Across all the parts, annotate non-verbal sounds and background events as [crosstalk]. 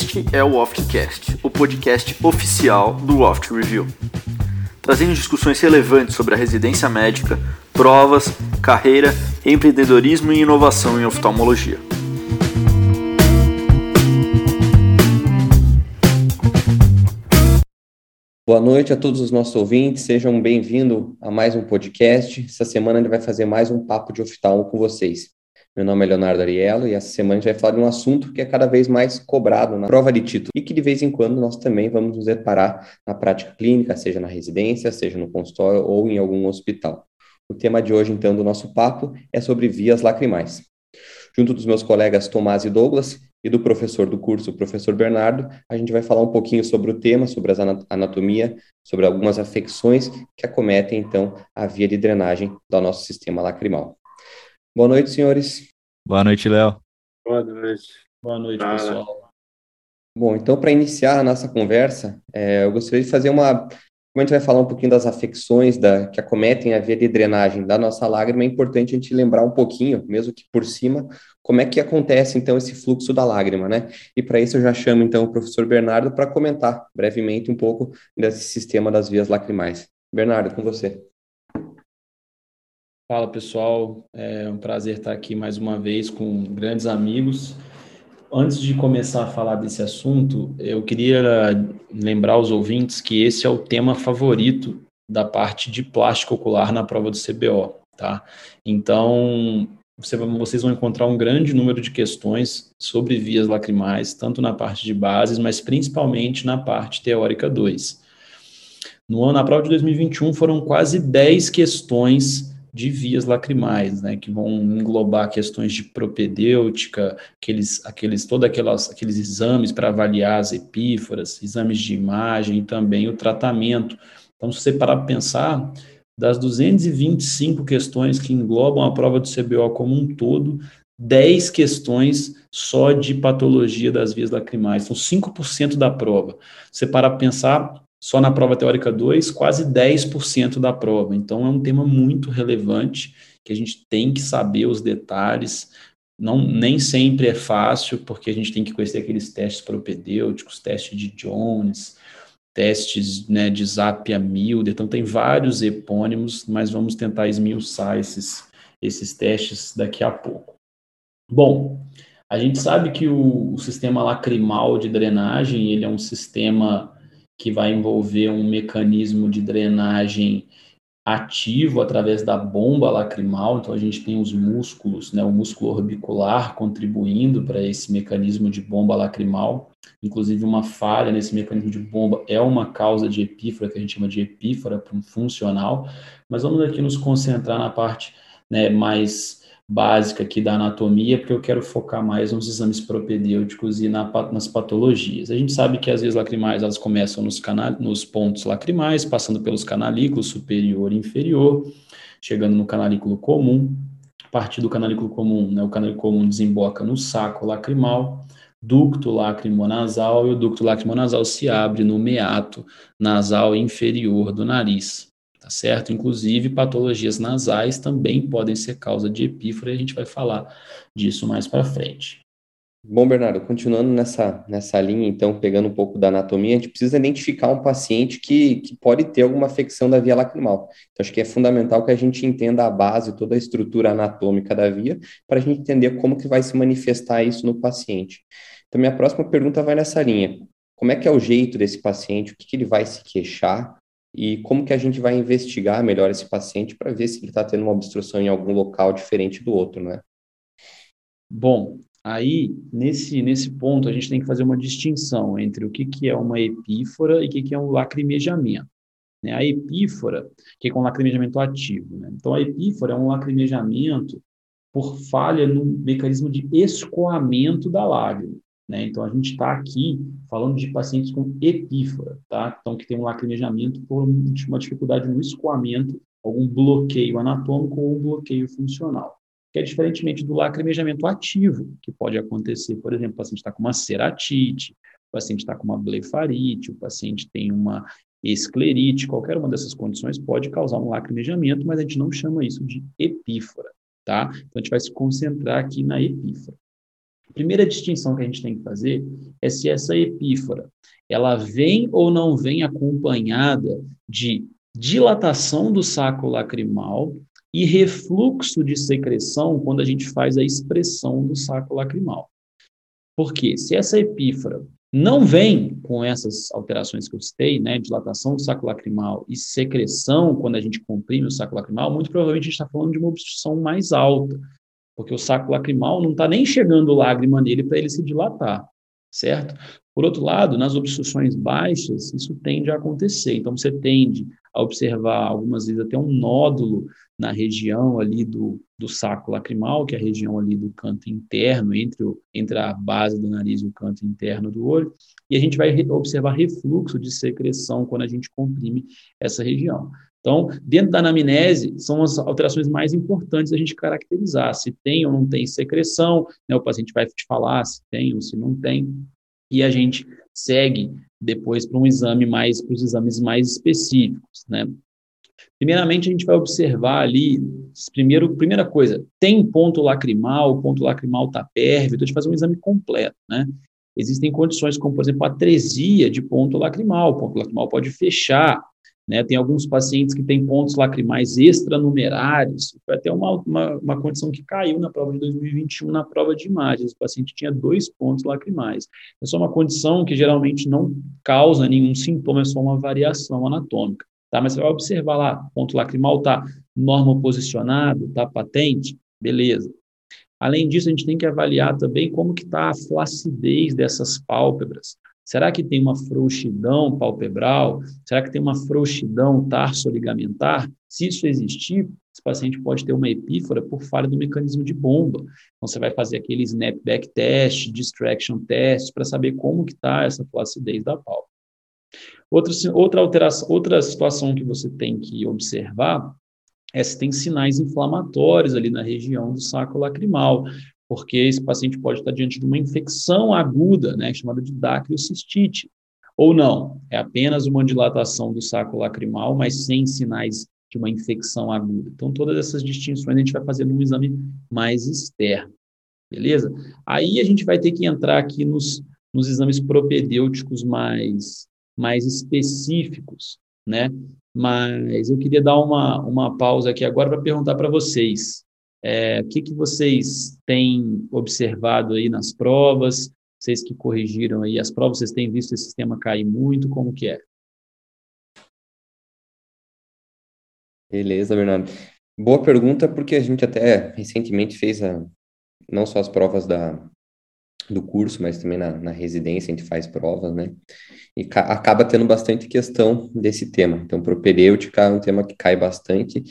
Este é o Oftcast, o podcast oficial do Oft Review, trazendo discussões relevantes sobre a residência médica, provas, carreira, empreendedorismo e inovação em oftalmologia. Boa noite a todos os nossos ouvintes, sejam bem-vindos a mais um podcast. Essa semana gente vai fazer mais um papo de oftalmo com vocês. Meu nome é Leonardo Ariello e essa semana a gente vai falar de um assunto que é cada vez mais cobrado na prova de título e que de vez em quando nós também vamos nos deparar na prática clínica, seja na residência, seja no consultório ou em algum hospital. O tema de hoje, então, do nosso papo é sobre vias lacrimais. Junto dos meus colegas Tomás e Douglas e do professor do curso, o professor Bernardo, a gente vai falar um pouquinho sobre o tema, sobre a anatomia, sobre algumas afecções que acometem, então, a via de drenagem do nosso sistema lacrimal. Boa noite, senhores. Boa noite, Léo. Boa noite. Boa noite, ah, pessoal. Bom, então, para iniciar a nossa conversa, é, eu gostaria de fazer uma. Como a gente vai falar um pouquinho das afecções da, que acometem a via de drenagem da nossa lágrima, é importante a gente lembrar um pouquinho, mesmo que por cima, como é que acontece, então, esse fluxo da lágrima, né? E para isso eu já chamo, então, o professor Bernardo para comentar brevemente um pouco desse sistema das vias lacrimais. Bernardo, com você. Fala pessoal, é um prazer estar aqui mais uma vez com grandes amigos. Antes de começar a falar desse assunto, eu queria lembrar os ouvintes que esse é o tema favorito da parte de plástico ocular na prova do CBO, tá? Então, vocês vão encontrar um grande número de questões sobre vias lacrimais, tanto na parte de bases, mas principalmente na parte teórica 2. No ano, na prova de 2021, foram quase 10 questões de vias lacrimais, né, que vão englobar questões de propedêutica, aqueles, aqueles, todos aqueles exames para avaliar as epíforas, exames de imagem também o tratamento. Então, se você parar para pensar, das 225 questões que englobam a prova do CBO como um todo, 10 questões só de patologia das vias lacrimais, são 5% da prova. Você para pensar, só na prova teórica 2, quase 10% da prova. Então, é um tema muito relevante que a gente tem que saber os detalhes. Não, nem sempre é fácil, porque a gente tem que conhecer aqueles testes propedêuticos, testes de Jones, testes né, de Zapia Milder. Então, tem vários epônimos, mas vamos tentar esmiuçar esses, esses testes daqui a pouco. Bom, a gente sabe que o, o sistema lacrimal de drenagem ele é um sistema que vai envolver um mecanismo de drenagem ativo através da bomba lacrimal. Então, a gente tem os músculos, né, o músculo orbicular contribuindo para esse mecanismo de bomba lacrimal. Inclusive, uma falha nesse mecanismo de bomba é uma causa de epífora, que a gente chama de epífora funcional. Mas vamos aqui nos concentrar na parte né, mais básica aqui da anatomia, porque eu quero focar mais nos exames propedêuticos e na, nas patologias. A gente sabe que as vias lacrimais elas começam nos, canal, nos pontos lacrimais, passando pelos canalículos superior e inferior, chegando no canalículo comum. A partir do canalículo comum, né, o canalículo comum desemboca no saco lacrimal, ducto lacrimonasal, e o ducto lacrimonasal se abre no meato nasal inferior do nariz tá certo? Inclusive, patologias nasais também podem ser causa de epífora, e a gente vai falar disso mais para frente. Bom, Bernardo, continuando nessa, nessa linha, então, pegando um pouco da anatomia, a gente precisa identificar um paciente que, que pode ter alguma afecção da via lacrimal. Então, acho que é fundamental que a gente entenda a base, toda a estrutura anatômica da via, para a gente entender como que vai se manifestar isso no paciente. Então, minha próxima pergunta vai nessa linha. Como é que é o jeito desse paciente? O que, que ele vai se queixar? E como que a gente vai investigar melhor esse paciente para ver se ele está tendo uma obstrução em algum local diferente do outro, né? Bom, aí nesse, nesse ponto a gente tem que fazer uma distinção entre o que, que é uma epífora e o que, que é um lacrimejamento. Né? A epífora, que é um lacrimejamento ativo. Né? Então, a epífora é um lacrimejamento por falha no mecanismo de escoamento da lágrima. Né? Então, a gente está aqui falando de pacientes com epífora, tá? Então, que tem um lacrimejamento por uma dificuldade no escoamento, algum bloqueio anatômico ou um bloqueio funcional. Que é diferentemente do lacrimejamento ativo, que pode acontecer, por exemplo, o paciente está com uma ceratite, o paciente está com uma blefarite, o paciente tem uma esclerite, qualquer uma dessas condições pode causar um lacrimejamento, mas a gente não chama isso de epífora, tá? Então, a gente vai se concentrar aqui na epífora. A primeira distinção que a gente tem que fazer é se essa epífora ela vem ou não vem acompanhada de dilatação do saco lacrimal e refluxo de secreção quando a gente faz a expressão do saco lacrimal. Porque se essa epífora não vem com essas alterações que eu citei, né, dilatação do saco lacrimal e secreção quando a gente comprime o saco lacrimal, muito provavelmente a gente está falando de uma obstrução mais alta, porque o saco lacrimal não está nem chegando lágrima nele para ele se dilatar, certo? Por outro lado, nas obstruções baixas, isso tende a acontecer. Então, você tende a observar algumas vezes até um nódulo na região ali do, do saco lacrimal, que é a região ali do canto interno, entre, o, entre a base do nariz e o canto interno do olho, e a gente vai observar refluxo de secreção quando a gente comprime essa região. Então, dentro da anamnese, são as alterações mais importantes a gente caracterizar, se tem ou não tem secreção, né, o paciente vai te falar se tem ou se não tem, e a gente segue depois para um exame mais, para os exames mais específicos, né? Primeiramente, a gente vai observar ali, primeiro, primeira coisa, tem ponto lacrimal, o ponto lacrimal está pérvido, a gente faz um exame completo, né? Existem condições como, por exemplo, atresia de ponto lacrimal, o ponto lacrimal pode fechar, né? Tem alguns pacientes que têm pontos lacrimais extranumerários, foi até uma, uma, uma, condição que caiu na prova de 2021, na prova de imagens, o paciente tinha dois pontos lacrimais. É só uma condição que geralmente não causa nenhum sintoma, é só uma variação anatômica. Tá? Mas você vai observar lá, ponto lacrimal está normal posicionado, está patente, beleza. Além disso, a gente tem que avaliar também como que está a flacidez dessas pálpebras. Será que tem uma frouxidão palpebral? Será que tem uma frouxidão tarso-ligamentar? Se isso existir, esse paciente pode ter uma epífora por falha do mecanismo de bomba. Então, você vai fazer aquele snapback test, distraction test, para saber como que está essa flacidez da pálpebra. Outra, outra, alteração, outra situação que você tem que observar é se tem sinais inflamatórios ali na região do saco lacrimal, porque esse paciente pode estar diante de uma infecção aguda, né, chamada de dacriocistite, ou não, é apenas uma dilatação do saco lacrimal, mas sem sinais de uma infecção aguda. Então, todas essas distinções a gente vai fazer num exame mais externo, beleza? Aí a gente vai ter que entrar aqui nos, nos exames propedêuticos mais mais específicos, né? Mas eu queria dar uma, uma pausa aqui agora para perguntar para vocês é, o que, que vocês têm observado aí nas provas, vocês que corrigiram aí as provas, vocês têm visto esse sistema cair muito, como que é? Beleza, Bernardo. Boa pergunta, porque a gente até recentemente fez a, não só as provas da, do curso, mas também na, na residência a gente faz provas, né? E acaba tendo bastante questão desse tema. Então, propedêutica é um tema que cai bastante,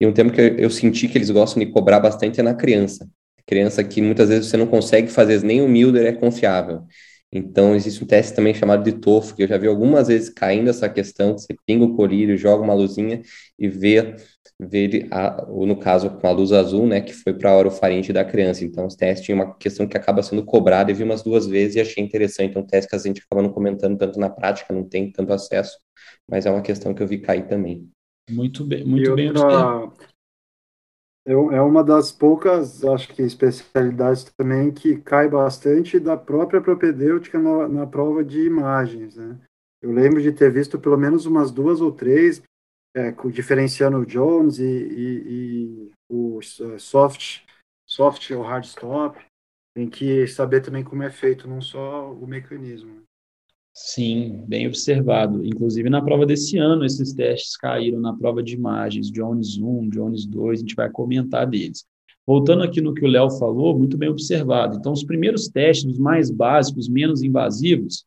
e um tema que eu, eu senti que eles gostam de cobrar bastante é na criança. Criança que muitas vezes você não consegue fazer, nem o Milder é confiável. Então, existe um teste também chamado de TOFO, que eu já vi algumas vezes caindo essa questão, que você pinga o colírio, joga uma luzinha e vê, vê a, no caso, com a luz azul, né, que foi para a orofaringe da criança. Então, os testes é uma questão que acaba sendo cobrada, e vi umas duas vezes e achei interessante. Então, um teste que a gente acaba não comentando tanto na prática, não tem tanto acesso, mas é uma questão que eu vi cair também. Muito bem, muito e bem outra, é, uma das poucas, acho que, especialidades também que cai bastante da própria propedêutica na, na prova de imagens, né? Eu lembro de ter visto pelo menos umas duas ou três, é, diferenciando o Jones e, e, e o é, soft, soft ou hard stop, tem que saber também como é feito, não só o mecanismo. Sim, bem observado. Inclusive na prova desse ano, esses testes caíram na prova de imagens, Jones 1, Jones 2, a gente vai comentar deles. Voltando aqui no que o Léo falou, muito bem observado. Então, os primeiros testes, os mais básicos, menos invasivos,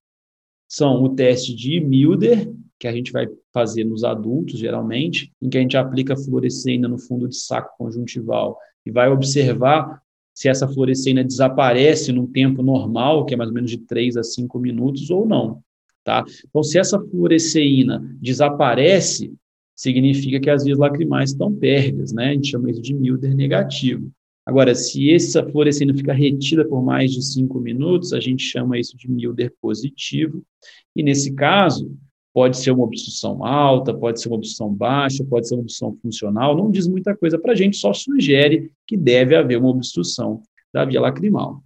são o teste de Milder, que a gente vai fazer nos adultos, geralmente, em que a gente aplica fluorescina no fundo de saco conjuntival e vai observar se essa fluorescina desaparece no tempo normal, que é mais ou menos de 3 a 5 minutos, ou não. Tá? Então, se essa fluoresceína desaparece, significa que as vias lacrimais estão pérdidas, né? A gente chama isso de Milder negativo. Agora, se essa fluorescina fica retida por mais de 5 minutos, a gente chama isso de Milder positivo. E nesse caso, Pode ser uma obstrução alta, pode ser uma obstrução baixa, pode ser uma obstrução funcional, não diz muita coisa para a gente, só sugere que deve haver uma obstrução da via lacrimal.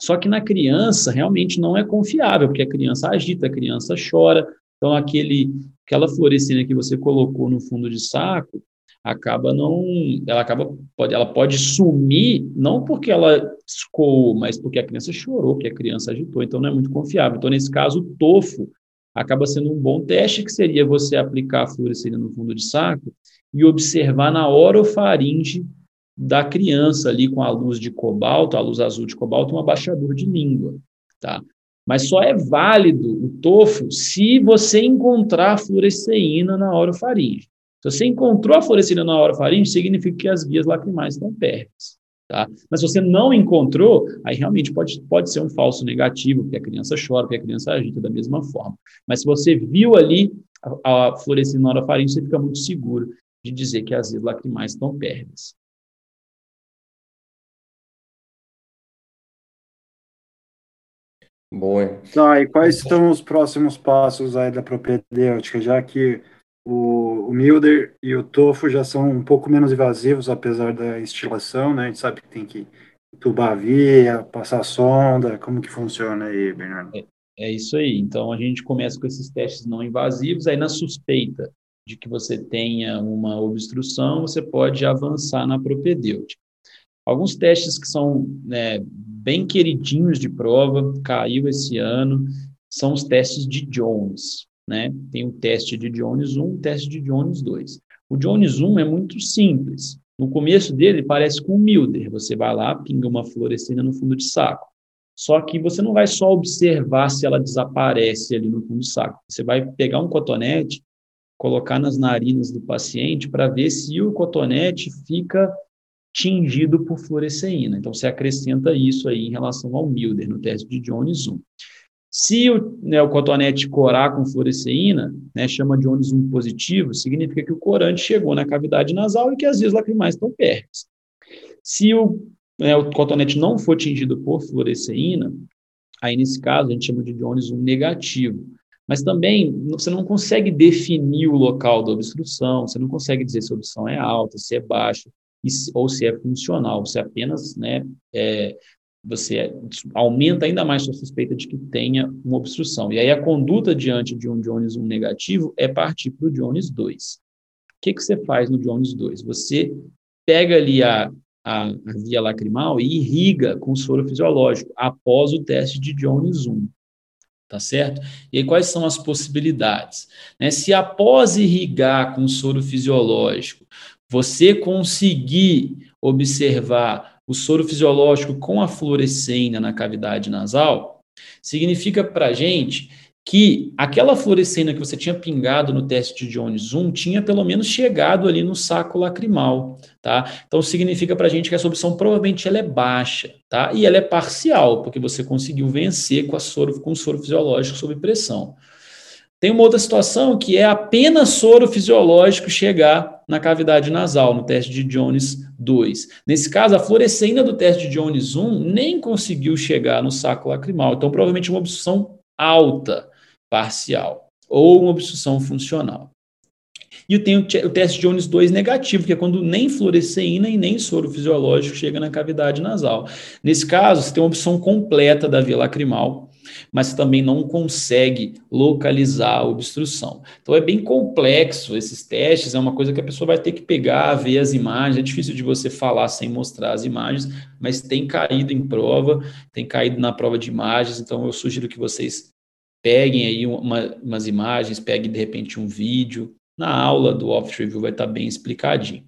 Só que na criança realmente não é confiável, porque a criança agita, a criança chora. Então, aquele, aquela fluorescina que você colocou no fundo de saco, acaba não, ela acaba pode, ela pode sumir não porque ela escoou, mas porque a criança chorou, porque a criança agitou, então não é muito confiável. Então nesse caso o tofo acaba sendo um bom teste que seria você aplicar a fluorescina no fundo de saco e observar na orofaringe da criança ali com a luz de cobalto, a luz azul de cobalto, um abaixador de língua, tá? Mas só é válido o tofo se você encontrar a fluoresceína na orofaringe. Se você encontrou a fluorescina na orofaringe, significa que as vias lacrimais estão pérvidas. Tá? Mas se você não encontrou, aí realmente pode, pode ser um falso negativo, porque a criança chora, porque a criança agita da mesma forma. Mas se você viu ali a, a fluorescina na orofaringe, você fica muito seguro de dizer que as vias lacrimais estão pérvidas. Boa. Tá, e quais são os próximos passos aí da propedêutica, já que o, o Milder e o Tofu já são um pouco menos invasivos, apesar da instilação, né? A gente sabe que tem que entubar a via, passar a sonda, como que funciona aí, Bernardo? É, é isso aí. Então, a gente começa com esses testes não invasivos, aí na suspeita de que você tenha uma obstrução, você pode avançar na propedêutica. Alguns testes que são né, bem queridinhos de prova, caiu esse ano, são os testes de Jones né? Tem o teste de Jones 1, o teste de Jones 2. O Jones 1 é muito simples. No começo dele parece com o Milder. Você vai lá, pinga uma fluorescina no fundo de saco. Só que você não vai só observar se ela desaparece ali no fundo do saco. Você vai pegar um cotonete, colocar nas narinas do paciente para ver se o cotonete fica tingido por fluoresceína. Então, você acrescenta isso aí em relação ao Milder, no teste de Jones 1. Se o, né, o cotonete corar com fluoresceína, né, chama de ônus 1 positivo, significa que o corante chegou na cavidade nasal e que as vias lacrimais estão pérvidas. Se o, né, o cotonete não for tingido por fluoresceína, aí nesse caso a gente chama de ônus 1 negativo. Mas também você não consegue definir o local da obstrução, você não consegue dizer se a obstrução é alta, se é baixa, ou se é funcional. Você apenas né, é, você aumenta ainda mais sua suspeita de que tenha uma obstrução. E aí a conduta diante de um Jones 1 negativo é partir para o Jones 2. O que, que você faz no Jones 2? Você pega ali a, a, a via lacrimal e irriga com soro fisiológico após o teste de Jones 1 tá certo? E aí, quais são as possibilidades? Né? Se após irrigar com soro fisiológico, você conseguir observar o soro fisiológico com a fluorescina na cavidade nasal, significa para a gente que aquela fluorescina que você tinha pingado no teste de Jones 1 tinha pelo menos chegado ali no saco lacrimal, tá? Então significa para a gente que essa opção provavelmente ela é baixa, tá? E ela é parcial, porque você conseguiu vencer com, a soro, com o soro fisiológico sob pressão. Tem uma outra situação que é apenas soro fisiológico chegar na cavidade nasal, no teste de Jones 2. Nesse caso, a fluorescina do teste de Jones 1 nem conseguiu chegar no saco lacrimal. Então, provavelmente uma obstrução alta, parcial, ou uma obstrução funcional. E tem o teste de Jones 2 negativo, que é quando nem fluoresceína e nem soro fisiológico chega na cavidade nasal. Nesse caso, você tem uma obstrução completa da via lacrimal, mas também não consegue localizar a obstrução. Então é bem complexo esses testes, é uma coisa que a pessoa vai ter que pegar, ver as imagens, é difícil de você falar sem mostrar as imagens, mas tem caído em prova, tem caído na prova de imagens, então eu sugiro que vocês peguem aí uma, umas imagens, peguem de repente um vídeo, na aula do Off Review vai estar bem explicadinho.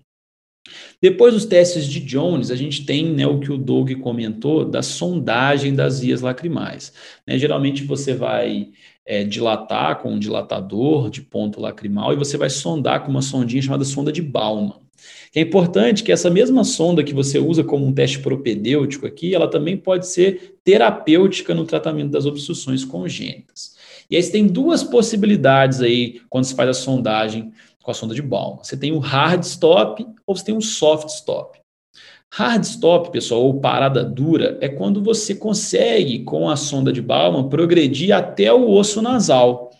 Depois dos testes de Jones, a gente tem né, o que o Doug comentou da sondagem das vias lacrimais. Né, geralmente você vai é, dilatar com um dilatador de ponto lacrimal e você vai sondar com uma sondinha chamada sonda de Bauman. É importante que essa mesma sonda que você usa como um teste propedêutico aqui, ela também pode ser terapêutica no tratamento das obstruções congênitas. E aí você tem duas possibilidades aí quando se faz a sondagem com a sonda de Bauman. Você tem o hard stop ou você tem um soft stop. Hard stop, pessoal, ou parada dura, é quando você consegue, com a sonda de Bauman, progredir até o osso nasal.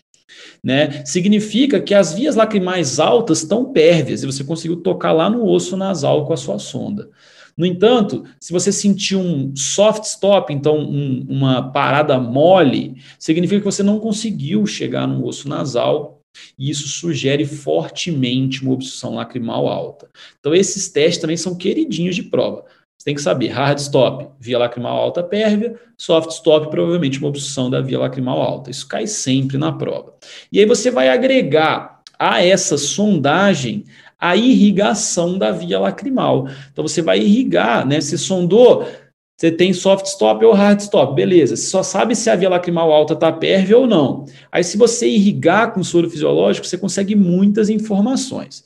Né? Significa que as vias lacrimais altas estão pérvias e você conseguiu tocar lá no osso nasal com a sua sonda. No entanto, se você sentir um soft stop, então um, uma parada mole, significa que você não conseguiu chegar no osso nasal e isso sugere fortemente uma obstrução lacrimal alta. Então, esses testes também são queridinhos de prova. Você tem que saber, hard stop, via lacrimal alta pérvia, soft stop, provavelmente uma obstrução da via lacrimal alta. Isso cai sempre na prova. E aí você vai agregar a essa sondagem a irrigação da via lacrimal. Então você vai irrigar, né? Se sondou, você tem soft stop ou hard stop, beleza. Você só sabe se a via lacrimal alta está pérvia ou não. Aí, se você irrigar com soro fisiológico, você consegue muitas informações.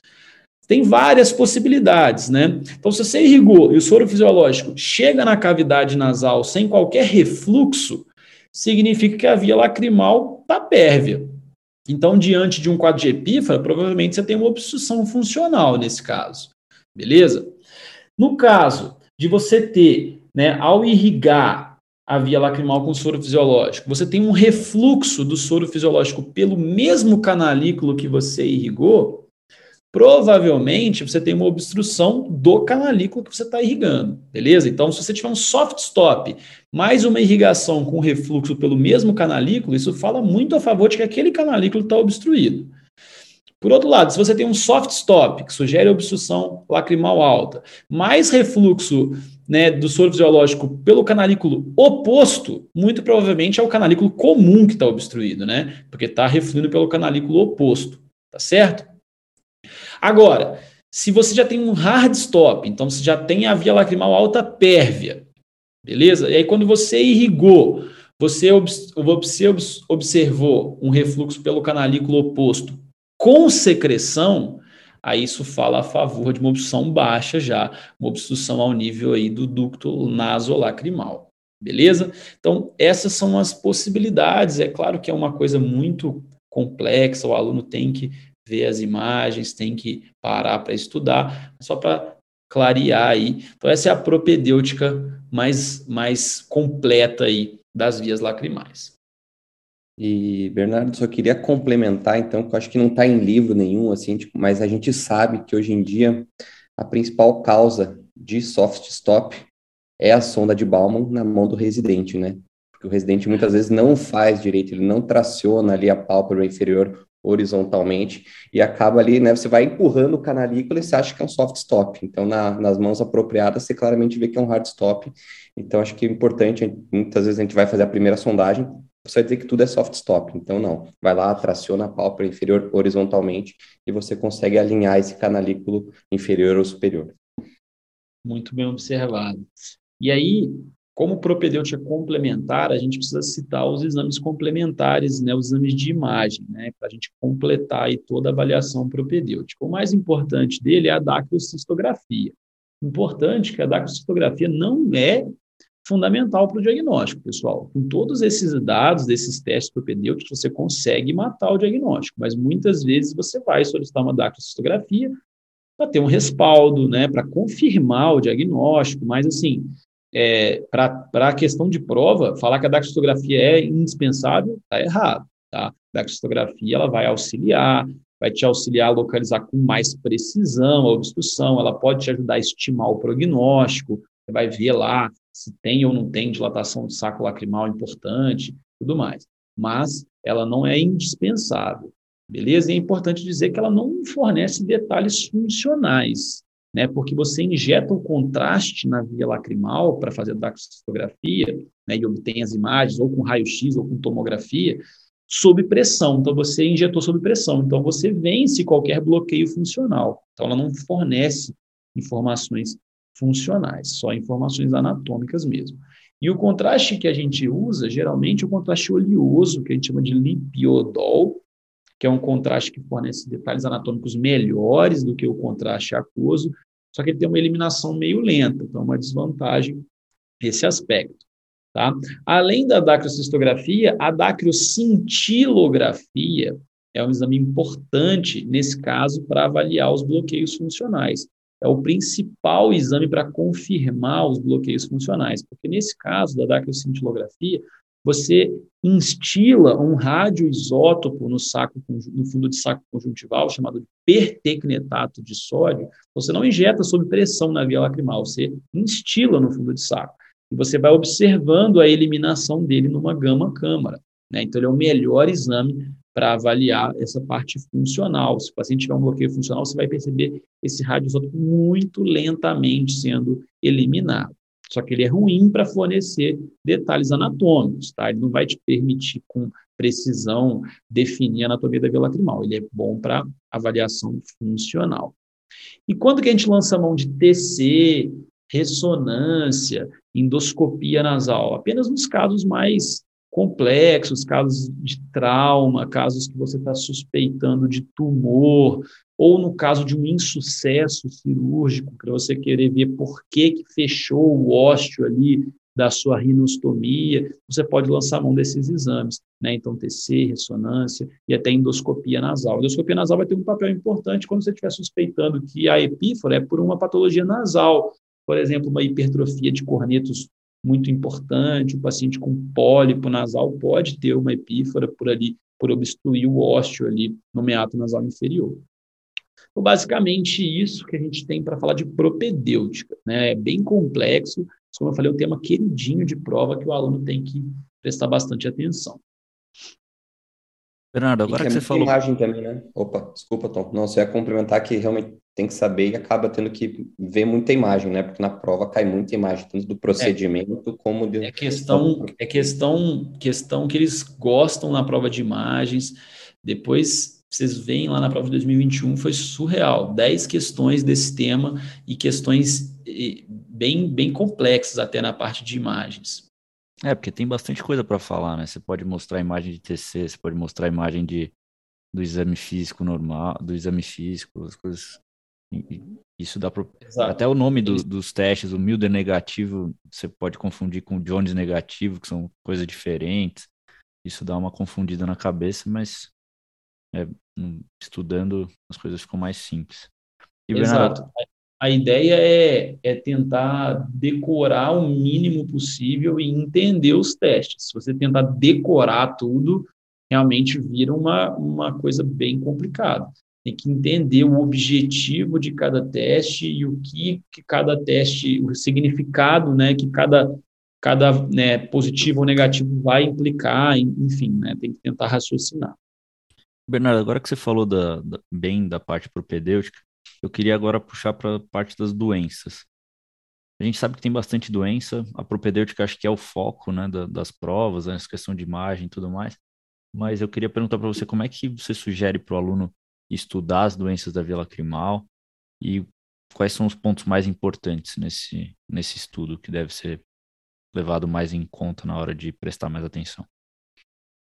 Tem várias possibilidades, né? Então, se você irrigou e o soro fisiológico chega na cavidade nasal sem qualquer refluxo, significa que a via lacrimal está pérvia. Então, diante de um quadro de epífara, provavelmente você tem uma obstrução funcional nesse caso. Beleza? No caso de você ter, né, ao irrigar a via lacrimal com soro fisiológico, você tem um refluxo do soro fisiológico pelo mesmo canalículo que você irrigou, provavelmente você tem uma obstrução do canalículo que você está irrigando, beleza? Então, se você tiver um soft stop, mais uma irrigação com refluxo pelo mesmo canalículo, isso fala muito a favor de que aquele canalículo está obstruído. Por outro lado, se você tem um soft stop, que sugere obstrução lacrimal alta, mais refluxo né, do soro fisiológico pelo canalículo oposto, muito provavelmente é o canalículo comum que está obstruído, né? Porque está refluindo pelo canalículo oposto, tá certo? Agora, se você já tem um hard stop, então você já tem a via lacrimal alta pérvia, beleza? E aí quando você irrigou, você, você observou um refluxo pelo canalículo oposto com secreção, aí isso fala a favor de uma obstrução baixa já, uma obstrução ao nível aí do ducto nasolacrimal. Beleza? Então, essas são as possibilidades. É claro que é uma coisa muito complexa, o aluno tem que ver as imagens, tem que parar para estudar, só para clarear aí. Então, essa é a propedêutica mais, mais completa aí das vias lacrimais. E, Bernardo, só queria complementar, então, que eu acho que não está em livro nenhum, assim, tipo, mas a gente sabe que hoje em dia a principal causa de soft stop é a sonda de Baumann na mão do residente, né? Porque o residente muitas vezes não faz direito, ele não traciona ali a pálpebra inferior horizontalmente e acaba ali, né? Você vai empurrando o canalícula e você acha que é um soft stop. Então, na, nas mãos apropriadas, você claramente vê que é um hard stop. Então, acho que é importante, muitas vezes a gente vai fazer a primeira sondagem, você vai dizer que tudo é soft stop. Então, não. Vai lá, traciona a pálpebra inferior horizontalmente e você consegue alinhar esse canalículo inferior ou superior. Muito bem observado. E aí, como propedêutica complementar, a gente precisa citar os exames complementares, né, os exames de imagem, né, para a gente completar aí toda a avaliação propedêutica. O mais importante dele é a dacrocistografia. Importante que a dacrocistografia não é fundamental para o diagnóstico, pessoal. Com todos esses dados, desses testes propedêuticos, você consegue matar o diagnóstico, mas muitas vezes você vai solicitar uma dacrocistografia para ter um respaldo, né, para confirmar o diagnóstico, mas assim, é, para a questão de prova, falar que a daxistografia é indispensável, está errado. Tá? A daxistografia ela vai auxiliar, vai te auxiliar a localizar com mais precisão a obstrução, ela pode te ajudar a estimar o prognóstico, você vai ver lá se tem ou não tem dilatação do saco lacrimal importante, tudo mais. Mas ela não é indispensável, beleza? E é importante dizer que ela não fornece detalhes funcionais né, porque você injeta um contraste na via lacrimal para fazer daxistografia, né, e obtém as imagens ou com raio-x ou com tomografia, sob pressão. Então, você injetou sob pressão. Então, você vence qualquer bloqueio funcional. Então, ela não fornece informações funcionais, só informações anatômicas mesmo. E o contraste que a gente usa, geralmente, é o contraste oleoso, que a gente chama de lipiodol, que é um contraste que fornece detalhes anatômicos melhores do que o contraste aquoso, só que ele tem uma eliminação meio lenta, então é uma desvantagem esse aspecto. Tá? Além da dacriocistografia, a dacriocintilografia é um exame importante, nesse caso, para avaliar os bloqueios funcionais. É o principal exame para confirmar os bloqueios funcionais, porque nesse caso da dacriocintilografia, você instila um radioisótopo no saco no fundo de saco conjuntival chamado pertecnetato de sódio, você não injeta sob pressão na via lacrimal, você instila no fundo de saco. E você vai observando a eliminação dele numa gama câmara. Né? Então, ele é o melhor exame para avaliar essa parte funcional. Se o paciente tiver um bloqueio funcional, você vai perceber esse radioisótopo muito lentamente sendo eliminado. Só que ele é ruim para fornecer detalhes anatômicos, tá? Ele não vai te permitir com precisão definir a anatomia da via lacrimal. Ele é bom para avaliação funcional. E quando que a gente lança a mão de TC, ressonância, endoscopia nasal? Apenas nos casos mais complexos, casos de trauma, casos que você está suspeitando de tumor, ou no caso de um insucesso cirúrgico, para você querer ver por que, que fechou o ósteo ali da sua rinostomia, você pode lançar mão desses exames, né? Então, TC, ressonância e até endoscopia nasal. A endoscopia nasal vai ter um papel importante quando você estiver suspeitando que a epífora é por uma patologia nasal, por exemplo, uma hipertrofia de cornetos muito importante, o paciente com pólipo nasal pode ter uma epífora por ali, por obstruir o ósteo ali no meato nasal inferior. Então, basicamente, isso que a gente tem para falar de propedêutica. Né? É bem complexo, mas, como eu falei, é um tema queridinho de prova que o aluno tem que prestar bastante atenção. Bernardo, agora que, que você falou. imagem também, né? Opa, desculpa, Tom. Não, você ia complementar que realmente tem que saber e acaba tendo que ver muita imagem, né? Porque na prova cai muita imagem, tanto do procedimento é, como de. É questão, é questão, questão que eles gostam na prova de imagens. Depois vocês veem lá na prova de 2021, foi surreal. Dez questões desse tema e questões bem, bem complexas até na parte de imagens. É, porque tem bastante coisa para falar, né? Você pode mostrar a imagem de TC, você pode mostrar a imagem de, do exame físico normal, do exame físico, as coisas. Isso dá para. Até o nome do, dos testes, o Milder negativo, você pode confundir com o Jones negativo, que são coisas diferentes. Isso dá uma confundida na cabeça, mas é, estudando as coisas ficam mais simples. E, Exato. Bernardo, a ideia é, é tentar decorar o mínimo possível e entender os testes. Se você tentar decorar tudo, realmente vira uma, uma coisa bem complicada. Tem que entender o objetivo de cada teste e o que, que cada teste, o significado né, que cada, cada né, positivo ou negativo vai implicar, enfim, né, tem que tentar raciocinar. Bernardo, agora que você falou da, da, bem da parte propedêutica, eu queria agora puxar para a parte das doenças. A gente sabe que tem bastante doença, a propedêutica acho que é o foco né, da, das provas, né, essa questão de imagem e tudo mais. Mas eu queria perguntar para você como é que você sugere para o aluno estudar as doenças da via lacrimal e quais são os pontos mais importantes nesse, nesse estudo que deve ser levado mais em conta na hora de prestar mais atenção.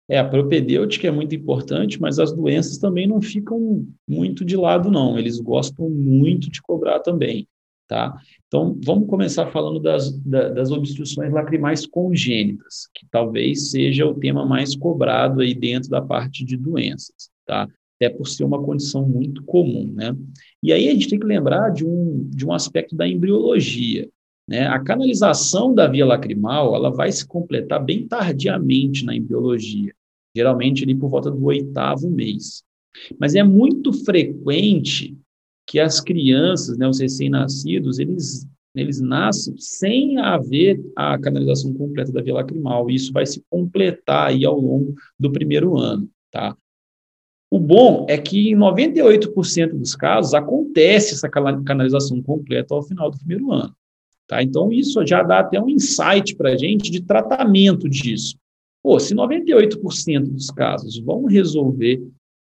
É, a propedêutica é muito importante, mas as doenças também não ficam muito de lado, não. Eles gostam muito de cobrar também, tá? Então, vamos começar falando das, das obstruções lacrimais congênitas, que talvez seja o tema mais cobrado aí dentro da parte de doenças, tá? Até por ser uma condição muito comum, né? E aí a gente tem que lembrar de um, de um aspecto da embriologia. Né? A canalização da via lacrimal ela vai se completar bem tardiamente na embriologia geralmente ali por volta do oitavo mês. Mas é muito frequente que as crianças, né, os recém-nascidos, eles, eles nascem sem haver a canalização completa da via lacrimal. E isso vai se completar aí ao longo do primeiro ano, tá? O bom é que em 98% dos casos acontece essa canalização completa ao final do primeiro ano. Tá? Então, isso já dá até um insight para a gente de tratamento disso. Pô, se 98% dos casos vão resolver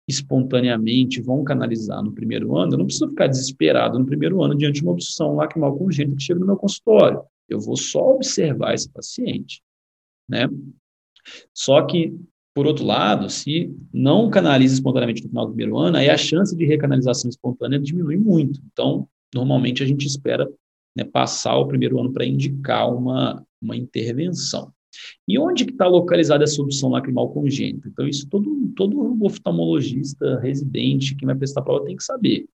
espontaneamente, vão canalizar no primeiro ano, eu não preciso ficar desesperado no primeiro ano diante de uma obstrução lacrimal congênita que chega no meu consultório. Eu vou só observar esse paciente, né? Só que, por outro lado, se não canaliza espontaneamente no final do primeiro ano, aí a chance de recanalização espontânea diminui muito. Então, normalmente a gente espera né, passar o primeiro ano para indicar uma, uma intervenção. E onde que está localizada essa obstrução lacrimal congênita? Então, isso todo, todo oftalmologista residente que vai prestar prova tem que saber.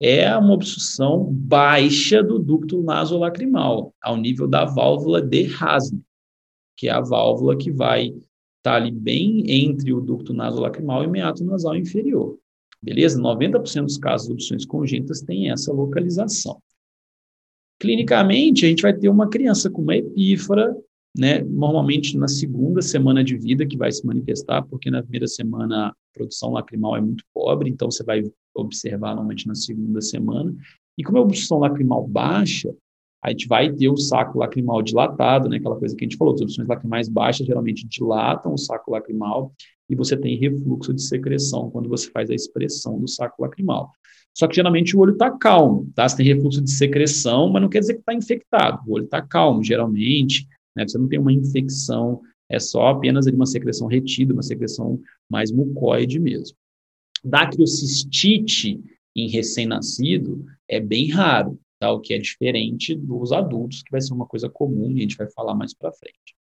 É uma obstrução baixa do ducto nasolacrimal, ao nível da válvula de Hasne. que é a válvula que vai estar tá ali bem entre o ducto nasolacrimal e o meato nasal inferior. Beleza? 90% dos casos de obstruções congênitas têm essa localização. Clinicamente, a gente vai ter uma criança com uma epífora, né, normalmente na segunda semana de vida que vai se manifestar, porque na primeira semana a produção lacrimal é muito pobre, então você vai observar normalmente na segunda semana. E como a obstrução lacrimal baixa, a gente vai ter o saco lacrimal dilatado, né, aquela coisa que a gente falou, as obstruções lacrimais baixas geralmente dilatam o saco lacrimal e você tem refluxo de secreção quando você faz a expressão do saco lacrimal. Só que geralmente o olho está calmo, tá? Você tem refluxo de secreção, mas não quer dizer que está infectado. O olho está calmo, geralmente, né? Você não tem uma infecção, é só apenas uma secreção retida, uma secreção mais mucoide mesmo. Dacriocistite em recém-nascido é bem raro, tá? O que é diferente dos adultos, que vai ser uma coisa comum e a gente vai falar mais para frente.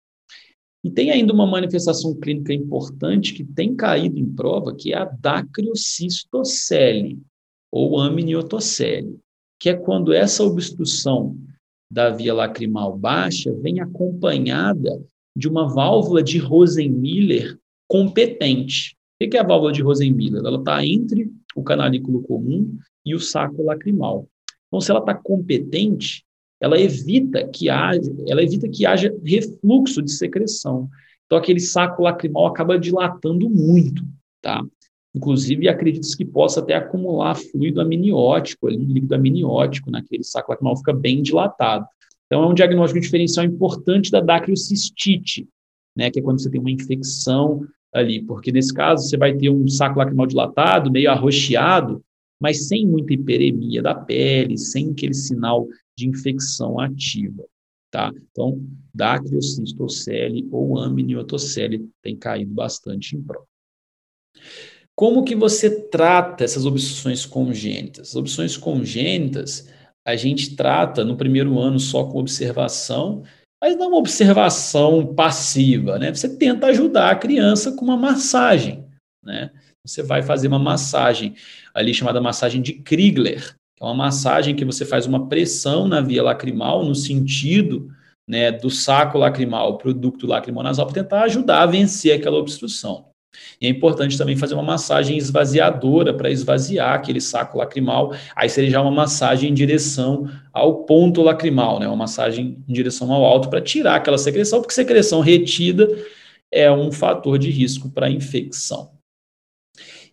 E tem ainda uma manifestação clínica importante que tem caído em prova, que é a dacriocistocele, ou amniotocele, que é quando essa obstrução da via lacrimal baixa vem acompanhada de uma válvula de Rosenmiller competente. O que é a válvula de Rosenmiller? Ela está entre o canalículo comum e o saco lacrimal. Então, se ela está competente, ela evita que haja, ela evita que haja refluxo de secreção. Então aquele saco lacrimal acaba dilatando muito, tá? Inclusive, acredita-se que possa até acumular fluido amniótico, líquido amniótico naquele saco lacrimal, fica bem dilatado. Então, é um diagnóstico diferencial importante da dacriocistite, né, que é quando você tem uma infecção ali, porque nesse caso você vai ter um saco lacrimal dilatado, meio arroxeado, mas sem muita hiperemia da pele, sem aquele sinal de infecção ativa. Tá? Então, dacriocistocele ou amniotocele tem caído bastante em prova. Como que você trata essas obstruções congênitas? As obstruções congênitas, a gente trata no primeiro ano só com observação, mas não uma observação passiva, né? Você tenta ajudar a criança com uma massagem, né? Você vai fazer uma massagem ali chamada massagem de Krigler, que é uma massagem que você faz uma pressão na via lacrimal no sentido né, do saco lacrimal para o ducto lacrimal nasal para tentar ajudar a vencer aquela obstrução. E é importante também fazer uma massagem esvaziadora para esvaziar aquele saco lacrimal. Aí seria já uma massagem em direção ao ponto lacrimal, né? uma massagem em direção ao alto para tirar aquela secreção, porque secreção retida é um fator de risco para infecção.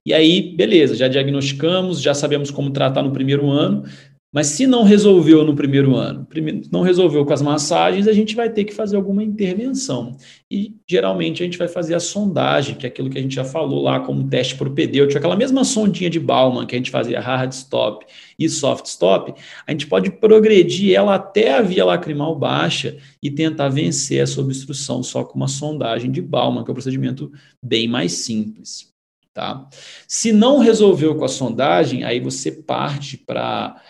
E aí, beleza, já diagnosticamos, já sabemos como tratar no primeiro ano, mas se não resolveu no primeiro ano, não resolveu com as massagens, a gente vai ter que fazer alguma intervenção. E geralmente a gente vai fazer a sondagem, que é aquilo que a gente já falou lá como teste propedêutico, aquela mesma sondinha de Bauman que a gente fazia hard stop e soft stop, a gente pode progredir ela até a via lacrimal baixa e tentar vencer essa obstrução só com uma sondagem de Bauman, que é um procedimento bem mais simples. Tá? Se não resolveu com a sondagem, aí você parte para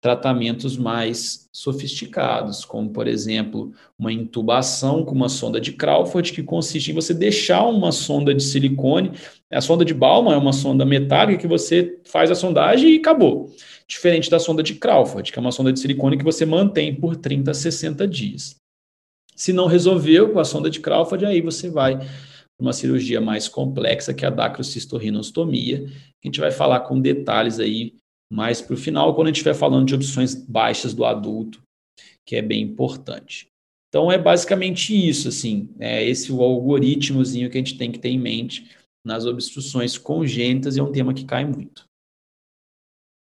tratamentos mais sofisticados, como, por exemplo, uma intubação com uma sonda de Crawford, que consiste em você deixar uma sonda de silicone. A sonda de Bauman é uma sonda metálica que você faz a sondagem e acabou. Diferente da sonda de Crawford, que é uma sonda de silicone que você mantém por 30 a 60 dias. Se não resolveu com a sonda de Crawford, aí você vai uma cirurgia mais complexa, que é a dacrocistorrinostomia, a gente vai falar com detalhes aí mais para o final, quando a gente estiver falando de opções baixas do adulto, que é bem importante. Então, é basicamente isso, assim, é esse o algoritmozinho que a gente tem que ter em mente nas obstruções congênitas, e é um tema que cai muito.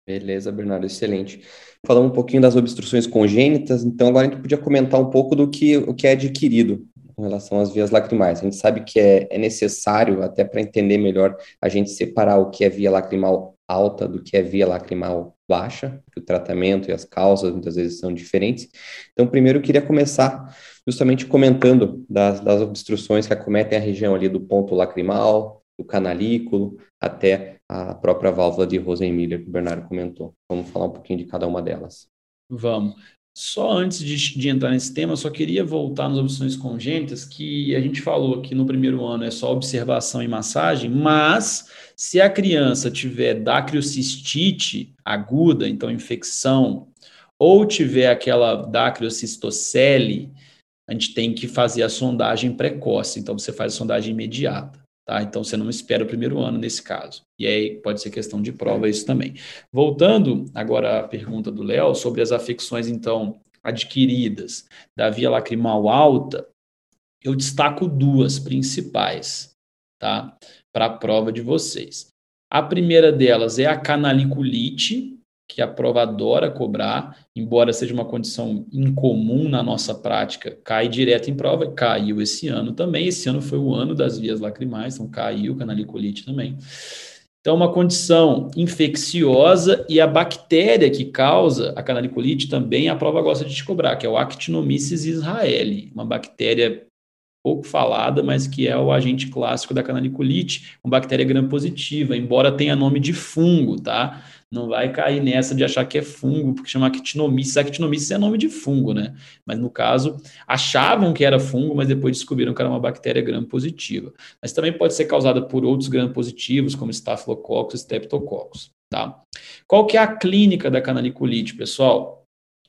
Beleza, Bernardo, excelente. Falamos um pouquinho das obstruções congênitas, então agora a gente podia comentar um pouco do que, o que é adquirido com relação às vias lacrimais. A gente sabe que é, é necessário, até para entender melhor, a gente separar o que é via lacrimal alta do que é via lacrimal baixa, que o tratamento e as causas muitas vezes são diferentes. Então, primeiro eu queria começar justamente comentando das, das obstruções que acometem a região ali do ponto lacrimal, do canalículo, até a própria válvula de Rosenmiller, que o Bernardo comentou. Vamos falar um pouquinho de cada uma delas. Vamos. Só antes de, de, entrar nesse tema, só queria voltar nas opções congênitas, que a gente falou que no primeiro ano é só observação e massagem, mas se a criança tiver dacriocistite aguda, então infecção, ou tiver aquela dacriocistocele, a gente tem que fazer a sondagem precoce. Então, você faz a sondagem imediata. Tá? Então, você não espera o primeiro ano nesse caso. E aí pode ser questão de prova isso também. Voltando agora à pergunta do Léo sobre as afecções, então, adquiridas da via lacrimal alta, eu destaco duas principais, tá? Para a prova de vocês. A primeira delas é a canaliculite, que a prova adora cobrar, embora seja uma condição incomum na nossa prática, cai direto em prova, caiu esse ano também. Esse ano foi o ano das vias lacrimais, então caiu canaliculite também. Então, uma condição infecciosa e a bactéria que causa a canaliculite também a prova gosta de te cobrar, que é o Actinomyces israeli, uma bactéria pouco falada, mas que é o agente clássico da canaliculite, uma bactéria gram-positiva, embora tenha nome de fungo, tá? Não vai cair nessa de achar que é fungo, porque chama actinomyces. Actinomyces é nome de fungo, né? Mas no caso, achavam que era fungo, mas depois descobriram que era uma bactéria gram-positiva. Mas também pode ser causada por outros gram-positivos, como Staphylococcus e Streptococcus, tá? Qual que é a clínica da canaliculite, pessoal?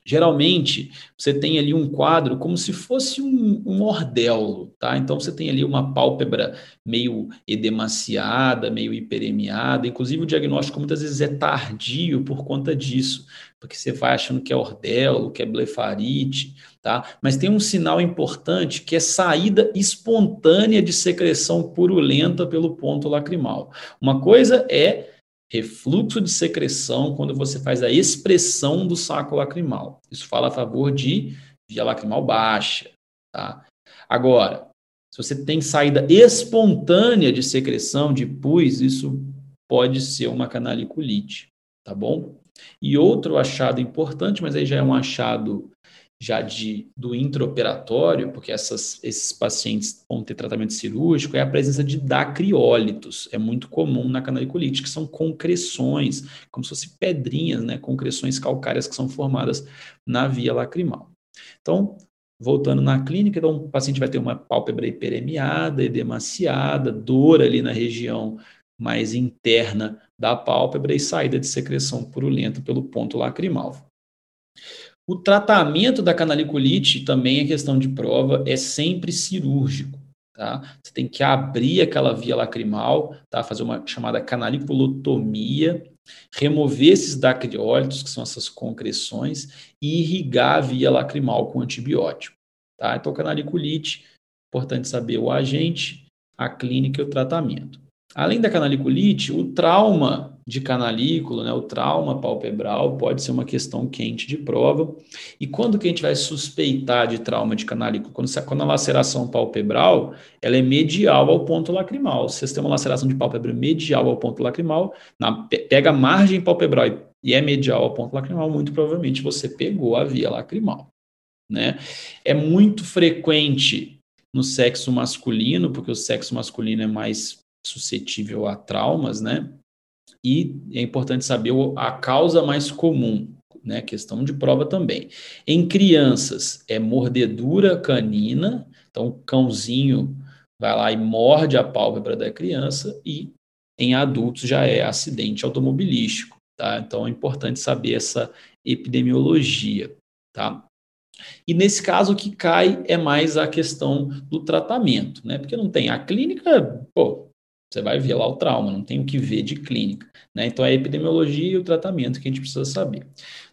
Geralmente, você tem ali um quadro como se fosse um, um ordelo, tá? Então, você tem ali uma pálpebra meio edemaciada, meio hiperemiada. Inclusive, o diagnóstico muitas vezes é tardio por conta disso, porque você vai achando que é ordelo, que é blefarite, tá? Mas tem um sinal importante que é saída espontânea de secreção purulenta pelo ponto lacrimal. Uma coisa é refluxo de secreção quando você faz a expressão do saco lacrimal. Isso fala a favor de via lacrimal baixa, tá? Agora, se você tem saída espontânea de secreção de pus, isso pode ser uma canaliculite, tá bom? E outro achado importante, mas aí já é um achado já de, do intraoperatório, porque essas, esses pacientes vão ter tratamento cirúrgico, é a presença de dacriólitos. É muito comum na canaliculite, que são concreções, como se fossem pedrinhas, né, concreções calcárias que são formadas na via lacrimal. Então, voltando na clínica, então o paciente vai ter uma pálpebra hiperemiada, edemaciada, dor ali na região mais interna da pálpebra e saída de secreção purulenta pelo ponto lacrimal. O tratamento da canaliculite também é questão de prova, é sempre cirúrgico. Tá? Você tem que abrir aquela via lacrimal, tá? fazer uma chamada canaliculotomia, remover esses dacriólitos, que são essas concreções, e irrigar a via lacrimal com antibiótico. Tá? Então, canaliculite, importante saber o agente, a clínica e o tratamento. Além da canaliculite, o trauma de canalículo, né, o trauma palpebral, pode ser uma questão quente de prova. E quando que a gente vai suspeitar de trauma de canalículo? Quando, quando a laceração palpebral ela é medial ao ponto lacrimal. Se você tem uma laceração de pálpebra medial ao ponto lacrimal, na, pega a margem palpebral e, e é medial ao ponto lacrimal, muito provavelmente você pegou a via lacrimal. Né? É muito frequente no sexo masculino, porque o sexo masculino é mais suscetível a traumas, né? E é importante saber a causa mais comum, né? Questão de prova também. Em crianças, é mordedura canina, então o cãozinho vai lá e morde a pálpebra da criança, e em adultos já é acidente automobilístico, tá? Então é importante saber essa epidemiologia, tá? E nesse caso, o que cai é mais a questão do tratamento, né? Porque não tem a clínica, pô, você vai ver lá o trauma, não tem o que ver de clínica. Né? Então, é a epidemiologia e o tratamento que a gente precisa saber.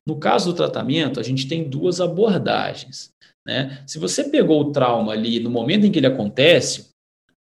No caso do tratamento, a gente tem duas abordagens. Né? Se você pegou o trauma ali no momento em que ele acontece,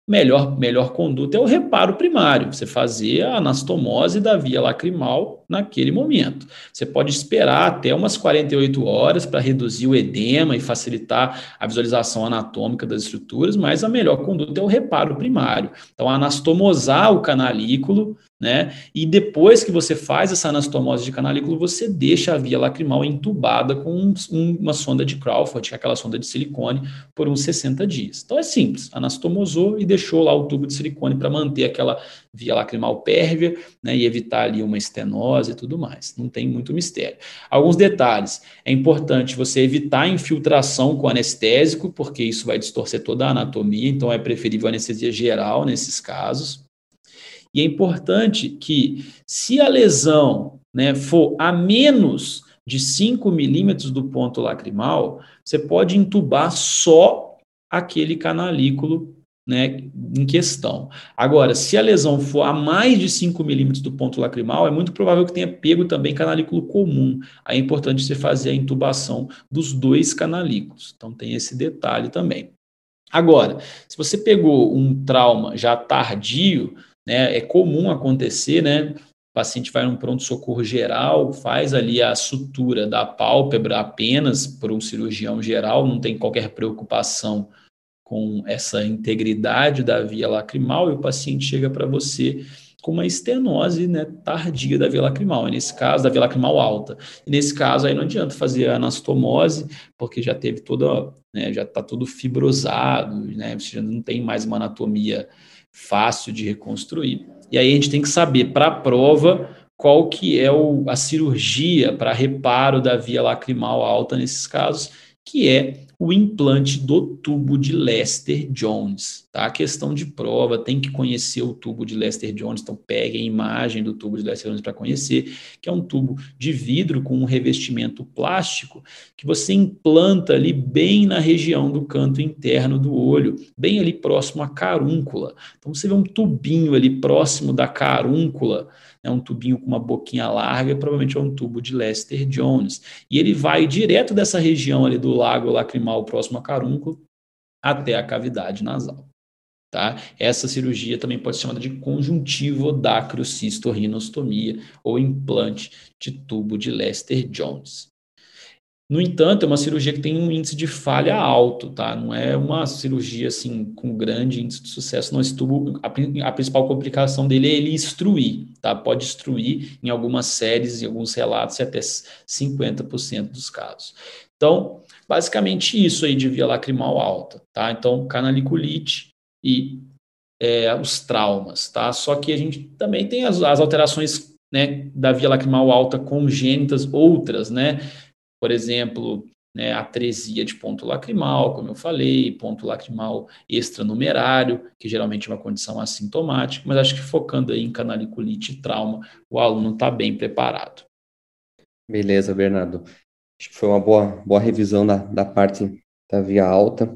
melhor, melhor conduta é o reparo primário, você fazer a anastomose da via lacrimal naquele momento. Você pode esperar até umas 48 horas para reduzir o edema e facilitar a visualização anatômica das estruturas, mas a melhor conduta é o reparo primário. Então, anastomosar o canalículo né? E depois que você faz essa anastomose de canalículo, você deixa a via lacrimal entubada com um, uma sonda de Crawford, que é aquela sonda de silicone, por uns 60 dias. Então é simples, anastomosou e deixou lá o tubo de silicone para manter aquela via lacrimal pérvia né, e evitar ali uma estenose e tudo mais. Não tem muito mistério. Alguns detalhes. É importante você evitar infiltração com anestésico, porque isso vai distorcer toda a anatomia, então é preferível anestesia geral nesses casos. E é importante que, se a lesão né, for a menos de 5 milímetros do ponto lacrimal, você pode intubar só aquele canalículo né, em questão. Agora, se a lesão for a mais de 5 milímetros do ponto lacrimal, é muito provável que tenha pego também canalículo comum. Aí é importante você fazer a intubação dos dois canalículos. Então, tem esse detalhe também. Agora, se você pegou um trauma já tardio, né, é comum acontecer, né? O paciente vai num pronto-socorro geral, faz ali a sutura da pálpebra apenas por um cirurgião geral, não tem qualquer preocupação com essa integridade da via lacrimal e o paciente chega para você com uma estenose né, tardia da via lacrimal, e nesse caso, da via lacrimal alta. E nesse caso, aí não adianta fazer anastomose, porque já teve toda, né, já está tudo fibrosado, né, você já não tem mais uma anatomia fácil de reconstruir. E aí a gente tem que saber, para a prova, qual que é o, a cirurgia para reparo da via lacrimal alta nesses casos, que é o implante do tubo de Lester Jones. Tá? A questão de prova, tem que conhecer o tubo de Lester Jones, então peguem a imagem do tubo de Lester Jones para conhecer, que é um tubo de vidro com um revestimento plástico que você implanta ali bem na região do canto interno do olho, bem ali próximo à carúncula. Então você vê um tubinho ali próximo da carúncula, é um tubinho com uma boquinha larga, provavelmente é um tubo de Lester Jones. E ele vai direto dessa região ali do lago lacrimal próximo a carúnculo até a cavidade nasal. Tá? Essa cirurgia também pode ser chamada de conjuntivodacriocisto-rinostomia ou implante de tubo de Lester Jones. No entanto, é uma cirurgia que tem um índice de falha alto, tá? Não é uma cirurgia assim com grande índice de sucesso. Não, esse tubo, a, a, principal complicação dele é ele extruir, tá? Pode extruir em algumas séries, em alguns relatos, até 50% dos casos. Então, basicamente isso aí de via lacrimal alta, tá? Então, canaliculite e é, os traumas, tá? Só que a gente também tem as, as alterações né, da via lacrimal alta congênitas, outras, né? Por exemplo, né, atresia de ponto lacrimal, como eu falei, ponto lacrimal extranumerário, que geralmente é uma condição assintomática, mas acho que focando aí em canaliculite e trauma, o aluno está bem preparado. Beleza, Bernardo. Acho que foi uma boa, boa revisão da, da parte da via alta.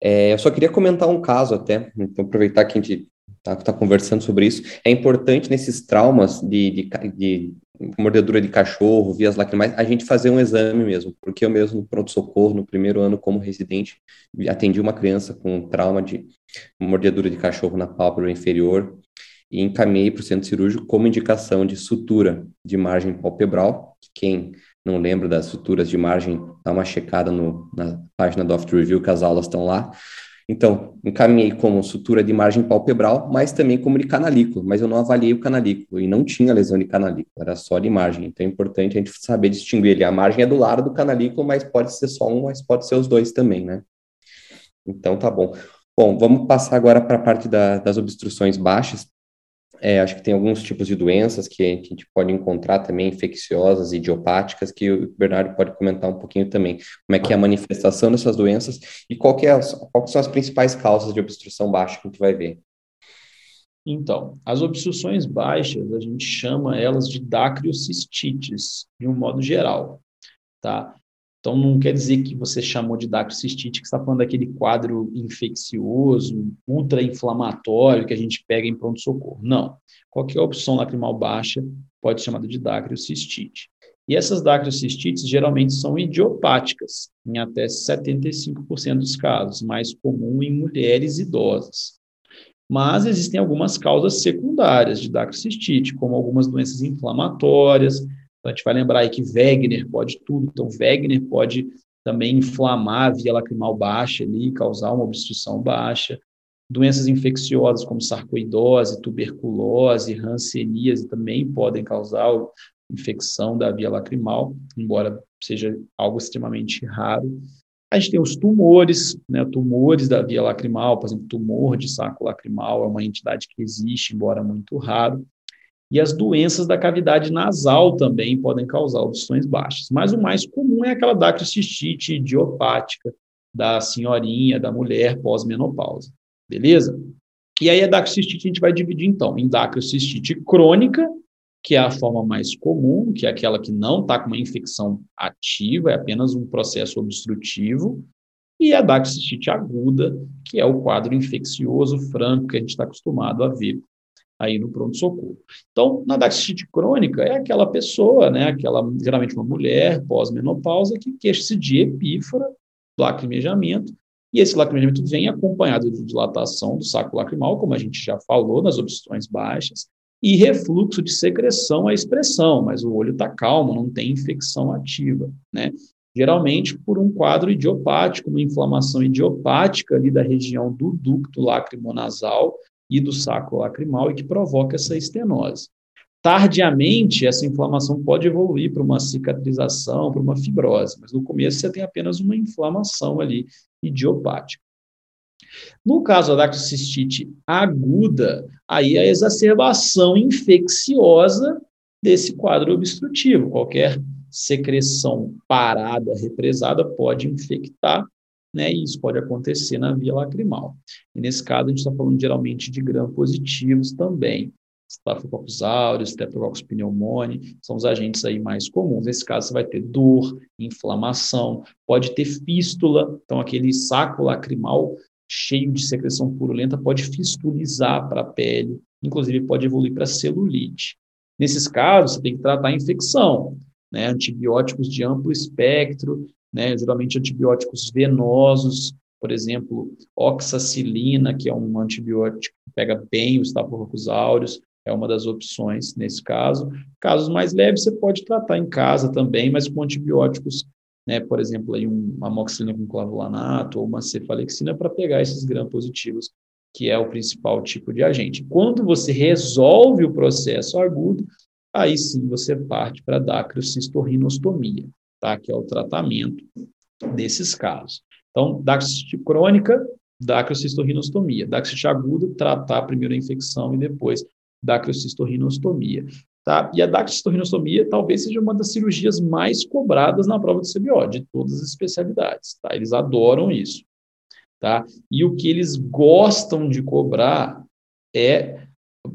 É, eu só queria comentar um caso até, então aproveitar que a gente está tá conversando sobre isso. É importante nesses traumas de, de, de mordedura de cachorro, vias lacrimais, a gente fazer um exame mesmo, porque eu mesmo no pronto-socorro, no primeiro ano como residente, atendi uma criança com trauma de mordedura de cachorro na pálpebra inferior e encaminhei para o centro cirúrgico como indicação de sutura de margem palpebral. Quem não lembra das suturas de margem, dá uma checada no, na página do Oft Review, que as aulas estão lá. Então, encaminhei como sutura de margem palpebral, mas também como de canalículo, mas eu não avaliei o canalículo e não tinha lesão de canalículo, era só de margem. Então é importante a gente saber distinguir ele. A margem é do lado do canalículo, mas pode ser só um, mas pode ser os dois também, né? Então tá bom. Bom, vamos passar agora para a parte da, das obstruções baixas. É, acho que tem alguns tipos de doenças que, a gente pode encontrar também, infecciosas, idiopáticas, que o Bernardo pode comentar um pouquinho também. Como é que é a manifestação dessas doenças e qual que é quais são as principais causas de obstrução baixa que a gente vai ver. Então, as obstruções baixas, a gente chama elas de dacriocistites, de um modo geral, tá? Então, não quer dizer que você chamou de dacriocistite, que está falando daquele quadro infeccioso, ultra-inflamatório que a gente pega em pronto-socorro. Não. Qualquer opção lacrimal baixa pode ser chamada de dacriocistite. E essas dacriocistites geralmente são idiopáticas, em até 75% dos casos, mais comum em mulheres idosas. Mas existem algumas causas secundárias de dacriocistite, como algumas doenças inflamatórias, então, a gente vai lembrar aí que Wegener pode tudo. Então, Wegener pode também inflamar a via lacrimal baixa ali, causar uma obstrução baixa. Doenças infecciosas como sarcoidose, tuberculose, hanseníase também podem causar infecção da via lacrimal, embora seja algo extremamente raro. A gente tem os tumores, né, tumores da via lacrimal, por exemplo, tumor de saco lacrimal é uma entidade que existe, embora muito raro. E as doenças da cavidade nasal também podem causar obstruções baixas. Mas o mais comum é aquela dacriocistite idiopática da senhorinha, da mulher pós-menopausa. Beleza? E aí a dacriocistite a gente vai dividir então em dacriocistite crônica que é a forma mais comum, que é aquela que não está com uma infecção ativa, é apenas um processo obstrutivo, e a dacticite aguda, que é o quadro infeccioso franco que a gente está acostumado a ver aí no pronto-socorro. Então, na dacticite crônica, é aquela pessoa, né, aquela, geralmente uma mulher pós-menopausa, que queixa-se de epífora, lacrimejamento, e esse lacrimejamento vem acompanhado de dilatação do saco lacrimal, como a gente já falou nas obstruções baixas, e refluxo de secreção à expressão, mas o olho está calmo, não tem infecção ativa, né? Geralmente por um quadro idiopático, uma inflamação idiopática ali da região do ducto lacrimonasal e do saco lacrimal e que provoca essa estenose. Tardiamente, essa inflamação pode evoluir para uma cicatrização, para uma fibrose, mas no começo você tem apenas uma inflamação ali idiopática. No caso da dactocistite aguda, aí a exacerbação infecciosa desse quadro obstrutivo. Qualquer secreção parada, represada, pode infectar, né? E isso pode acontecer na via lacrimal. E nesse caso, a gente está falando geralmente de gram-positivos também. Staphylococcus aureus, Streptococcus pneumoniae, são os agentes aí mais comuns. Nesse caso, você vai ter dor, inflamação, pode ter fístula, então aquele saco lacrimal cheio de secreção purulenta pode fistulizar para a pele, inclusive pode evoluir para celulite. Nesses casos, você tem que tratar a infecção, né? Antibióticos de amplo espectro, né? Geralmente antibióticos venosos, por exemplo, oxacilina, que é um antibiótico que pega bem os Staphylococcus aureus, é uma das opções nesse caso. Casos mais leves você pode tratar em casa também, mas com antibióticos né, por exemplo, aí uma amoxicilina com clavulanato ou uma cefalexina para pegar esses gram-positivos, que é o principal tipo de agente. Quando você resolve o processo agudo, aí sim você parte para a dacriocistorrinostomia, tá? que é o tratamento desses casos. Então, dacrocistite crônica, dacriocistorrinostomia. Dacrocistite aguda, tratar primeiro a infecção e depois dacriocistorrinostomia. Tá? E a dactilostomia talvez seja uma das cirurgias mais cobradas na prova de CBO, de todas as especialidades. Tá? Eles adoram isso. Tá? E o que eles gostam de cobrar é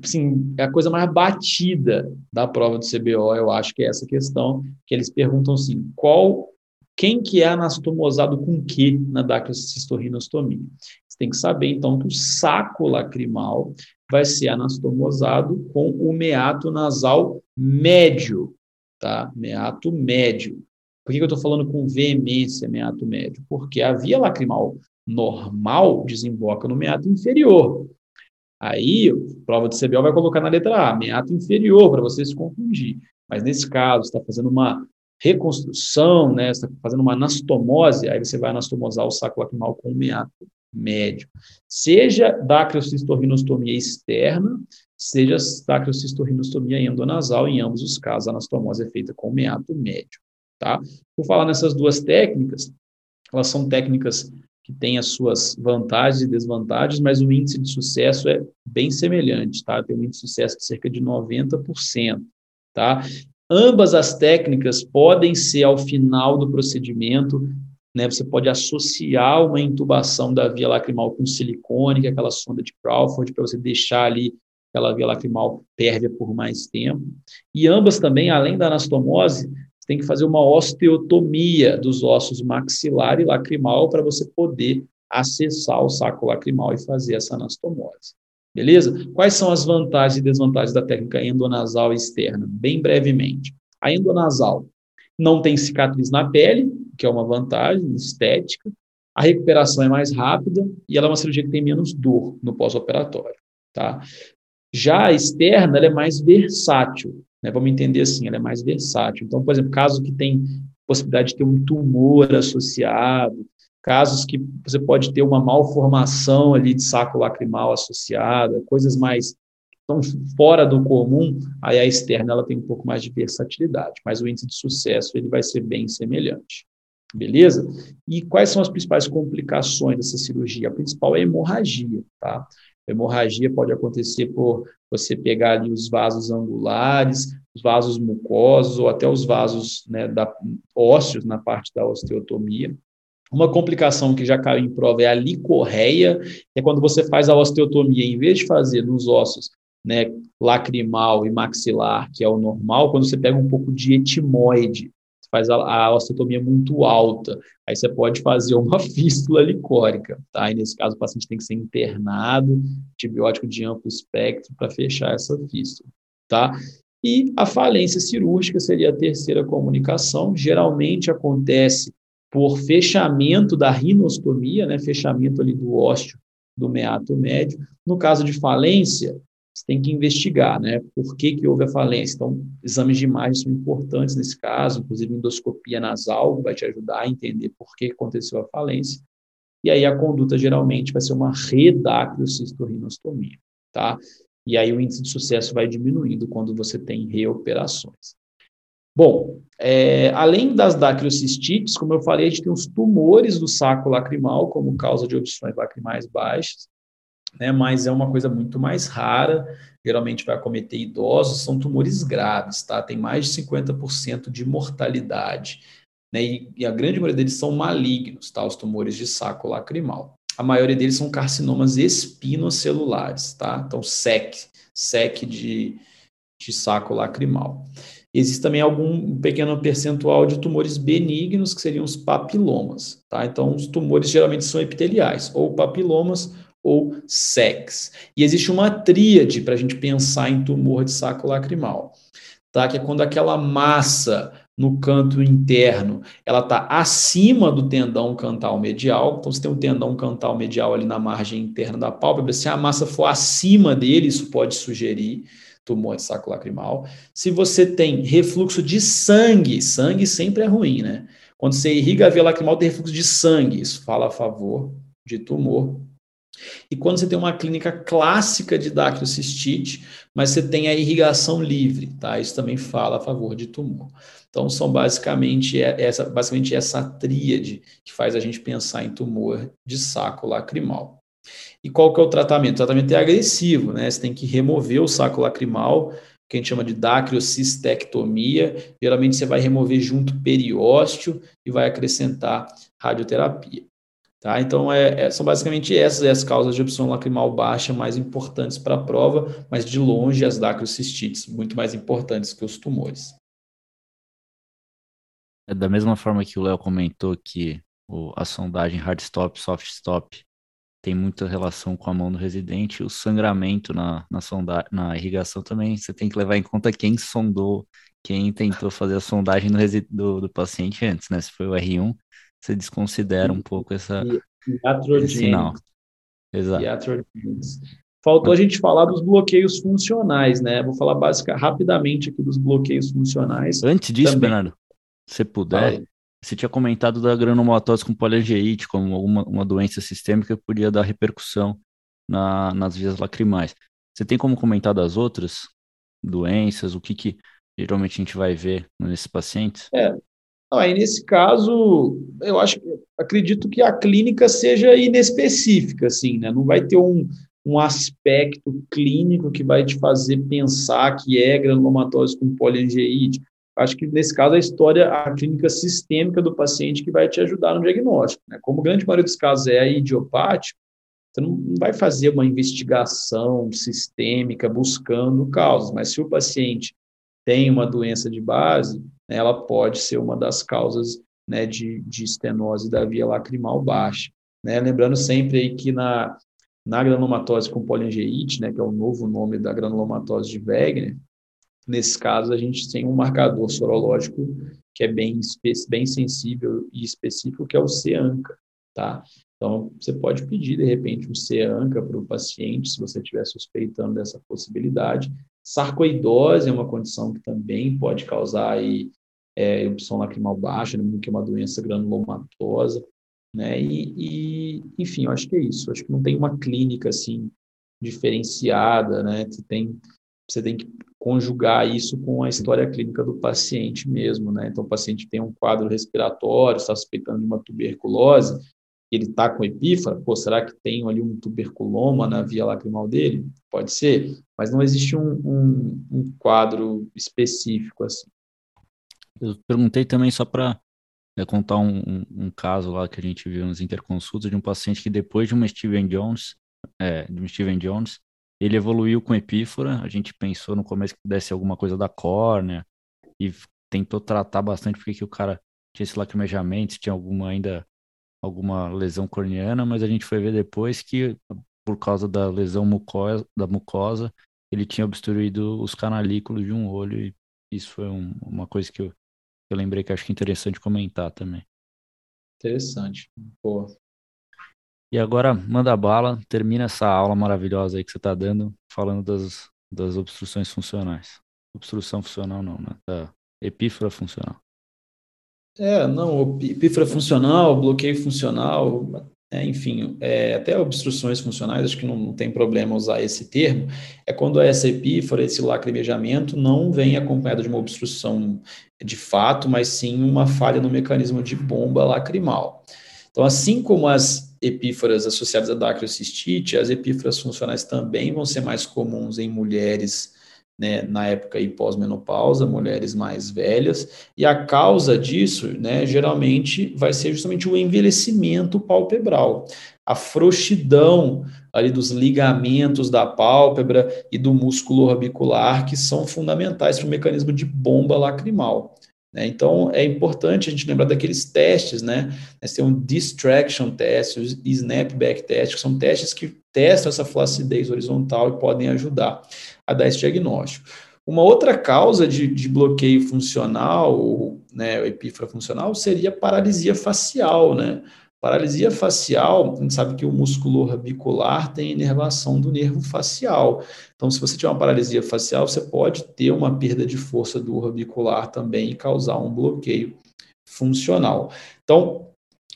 assim, é a coisa mais batida da prova de CBO, eu acho que é essa questão, que eles perguntam assim, qual, quem que é anastomosado com que na dactilostorrinostomia? Você tem que saber, então, que o saco lacrimal vai ser anastomosado com o meato nasal médio, tá? Meato médio. Por que eu estou falando com veemência meato médio? Porque a via lacrimal normal desemboca no meato inferior. Aí, prova de CBO vai colocar na letra A, meato inferior, para você se confundir. Mas nesse caso, está fazendo uma reconstrução, né, está fazendo uma anastomose, aí você vai anastomosar o saco lacrimal com o meato médio. Seja dacriocistorrinostomia externa, seja dacriocistorrinostomia endonasal, em ambos os casos a anastomose é feita com meato médio. Tá? Por falar nessas duas técnicas, elas são técnicas que têm as suas vantagens e desvantagens, mas o índice de sucesso é bem semelhante, tá? Tem um índice de sucesso de cerca de 90%, tá? Ambas as técnicas podem ser ao final do procedimento né? Você pode associar uma intubação da via lacrimal com silicone, que é aquela sonda de Crawford, para você deixar ali aquela via lacrimal pérvia por mais tempo. E ambas também, além da anastomose, tem que fazer uma osteotomia dos ossos maxilar e lacrimal para você poder acessar o saco lacrimal e fazer essa anastomose. Beleza? Quais são as vantagens e desvantagens da técnica endonasal externa? Bem brevemente. A endonasal não tem cicatriz na pele, que é uma vantagem estética. A recuperação é mais rápida e ela é uma cirurgia que tem menos dor no pós-operatório, tá? Já a externa, ela é mais versátil, né? Vamos entender assim, ela é mais versátil. Então, por exemplo, caso que tem possibilidade de ter um tumor associado, casos que você pode ter uma malformação ali de saco lacrimal associada, coisas mais estão fora do comum, aí a externa ela tem um pouco mais de versatilidade, mas o índice de sucesso ele vai ser bem semelhante. Beleza? E quais são as principais complicações dessa cirurgia? A principal é a hemorragia, tá? Hemorragia pode acontecer por você pegar ali os vasos angulares, os vasos mucosos ou até os vasos né, da, ósseos na parte da osteotomia. Uma complicação que já caiu em prova é a licorreia, que é quando você faz a osteotomia, em vez de fazer nos ossos né, lacrimal e maxilar, que é o normal, quando você pega um pouco de etimoide, faz a, a osteotomia muito alta, aí você pode fazer uma [laughs] fístula licórica, tá? E nesse caso o paciente tem que ser internado, antibiótico de amplo espectro para fechar essa fístula, tá? E a falência cirúrgica seria a terceira comunicação, geralmente acontece por fechamento da rinostomia, né, fechamento ali do ósteo do meato médio. No caso de falência, você tem que investigar, né, por que, que houve a falência. Então, exames de imagem são importantes nesse caso, inclusive endoscopia nasal vai te ajudar a entender por que aconteceu a falência. E aí a conduta geralmente vai ser uma redacriocistorrinostomia, tá? E aí o índice de sucesso vai diminuindo quando você tem reoperações. Bom, é, além das dacriocistites, como eu falei, a gente tem os tumores do saco lacrimal como causa de obstruções lacrimais baixas, né, mas é uma coisa muito mais rara, geralmente vai acometer idosos, são tumores graves, tá? Tem mais de 50% de mortalidade, né, e, e, a grande maioria deles são malignos, tá? Os tumores de saco lacrimal. A maioria deles são carcinomas espinocelulares, tá? Então, SEC, SEC de, de saco lacrimal. Existe também algum pequeno percentual de tumores benignos, que seriam os papilomas. Tá? Então, os tumores geralmente são epiteliais, ou papilomas ou SEX. E existe uma tríade para a gente pensar em tumor de saco lacrimal, tá? que é quando aquela massa no canto interno, ela está acima do tendão cantal medial. Então, se tem um tendão cantal medial ali na margem interna da pálpebra, se a massa for acima dele, isso pode sugerir tumor de saco lacrimal. Se você tem refluxo de sangue, sangue sempre é ruim, né? Quando você irriga a via lacrimal, tem refluxo de sangue, isso fala a favor de tumor. E quando você tem uma clínica clássica de dacriocistite, mas você tem a irrigação livre, tá? Isso também fala a favor de tumor. Então, são basicamente essa, basicamente essa tríade que faz a gente pensar em tumor de saco lacrimal. E qual que é o tratamento? O tratamento é agressivo, né? Você tem que remover o saco lacrimal, que a gente chama de dacriocistectomia. Geralmente você vai remover junto periósteo e vai acrescentar radioterapia. Tá? Então, é, é, são basicamente essas as causas de opção lacrimal baixa mais importantes para a prova, mas de longe as dacriocistites, muito mais importantes que os tumores. É da mesma forma que o Léo comentou que o, a sondagem hard stop, soft stop tem muita relação com a mão do residente. O sangramento na, na, sonda, na irrigação também, você tem que levar em conta quem sondou, quem tentou fazer a sondagem do, do, do paciente antes, né? Se foi o R1, você desconsidera um pouco essa, esse sinal. Exato. Faltou a gente falar dos bloqueios funcionais, né? Vou falar básica, rapidamente aqui dos bloqueios funcionais. Antes disso, também. Bernardo, se puder, você tinha comentado da granulomatose com poliangeite como alguma uma doença sistêmica que podia dar repercussão na, nas vias lacrimais. Você tem como comentar das outras doenças? O que, que geralmente a gente vai ver nesses pacientes? É, aí nesse caso, eu acho, acredito que a clínica seja inespecífica, assim, né? Não vai ter um, um aspecto clínico que vai te fazer pensar que é granulomatose com poliangeite. Acho que nesse caso a história, a clínica sistêmica do paciente que vai te ajudar no diagnóstico. Né? Como grande maioria dos casos é idiopático, você não vai fazer uma investigação sistêmica buscando causas, mas se o paciente tem uma doença de base, né, ela pode ser uma das causas né, de, de estenose da via lacrimal baixa. Né? Lembrando sempre aí que na, na granulomatose com poliangeite, né, que é o novo nome da granulomatose de Wegener, Nesse caso, a gente tem um marcador sorológico que é bem, bem sensível e específico, que é o C-ANCA, tá? Então, você pode pedir, de repente, um C-ANCA para o paciente, se você estiver suspeitando dessa possibilidade. Sarcoidose é uma condição que também pode causar aí, é, erupção lacrimal baixa, que é uma doença granulomatosa, né? E, e, enfim, eu acho que é isso. Eu acho que não tem uma clínica, assim, diferenciada, né? Você tem, você tem que conjugar isso com a história clínica do paciente mesmo, né? Então, o paciente tem um quadro respiratório, está suspeitando de uma tuberculose, ele está com epífara, pô, será que tem ali um tuberculoma na via lacrimal dele? Pode ser, mas não existe um, um, um quadro específico assim. Eu perguntei também só para é, contar um, um, caso lá que a gente viu nas interconsultas de um paciente que depois de uma Steven Jones, é, de um Steven Jones, ele evoluiu com epífora, a gente pensou no começo que pudesse alguma coisa da córnea e tentou tratar bastante porque que o cara tinha esse lacrimejamento, se tinha alguma ainda alguma lesão corneana, mas a gente foi ver depois que por causa da lesão mucosa, da mucosa, ele tinha obstruído os canalículos de um olho e isso foi um, uma coisa que eu, eu lembrei que acho que é interessante comentar também. Interessante. Boa. E agora, manda bala, termina essa aula maravilhosa aí que você está dando, falando das, das obstruções funcionais. Obstrução funcional não, né? Da epífora funcional. É, não, epífora funcional, bloqueio funcional, é, enfim, é, até obstruções funcionais, acho que não, não, tem problema usar esse termo, é quando essa epífora, esse lacrimejamento, não vem acompanhado de uma obstrução de fato, mas sim uma falha no mecanismo de bomba lacrimal. Então, assim como as epíforas associadas à dacriocistite, as epíforas funcionais também vão ser mais comuns em mulheres né, na época e pós-menopausa, mulheres mais velhas, e a causa disso, né, geralmente vai ser justamente o envelhecimento palpebral, a frouxidão ali dos ligamentos da pálpebra e do músculo orbicular, que são fundamentais para o mecanismo de bomba lacrimal. Né? Então, é importante a gente lembrar daqueles testes, né? Nós temos um distraction test, o snapback test, que são testes que testam essa flacidez horizontal e podem ajudar a dar esse diagnóstico. Uma outra causa de, de bloqueio funcional, né, epífora funcional, seria paralisia facial, né? Paralisia facial, a gente sabe que o músculo orbicular tem inervação do nervo facial. Então, se você tiver uma paralisia facial, você pode ter uma perda de força do orbicular também e causar um bloqueio funcional. Então,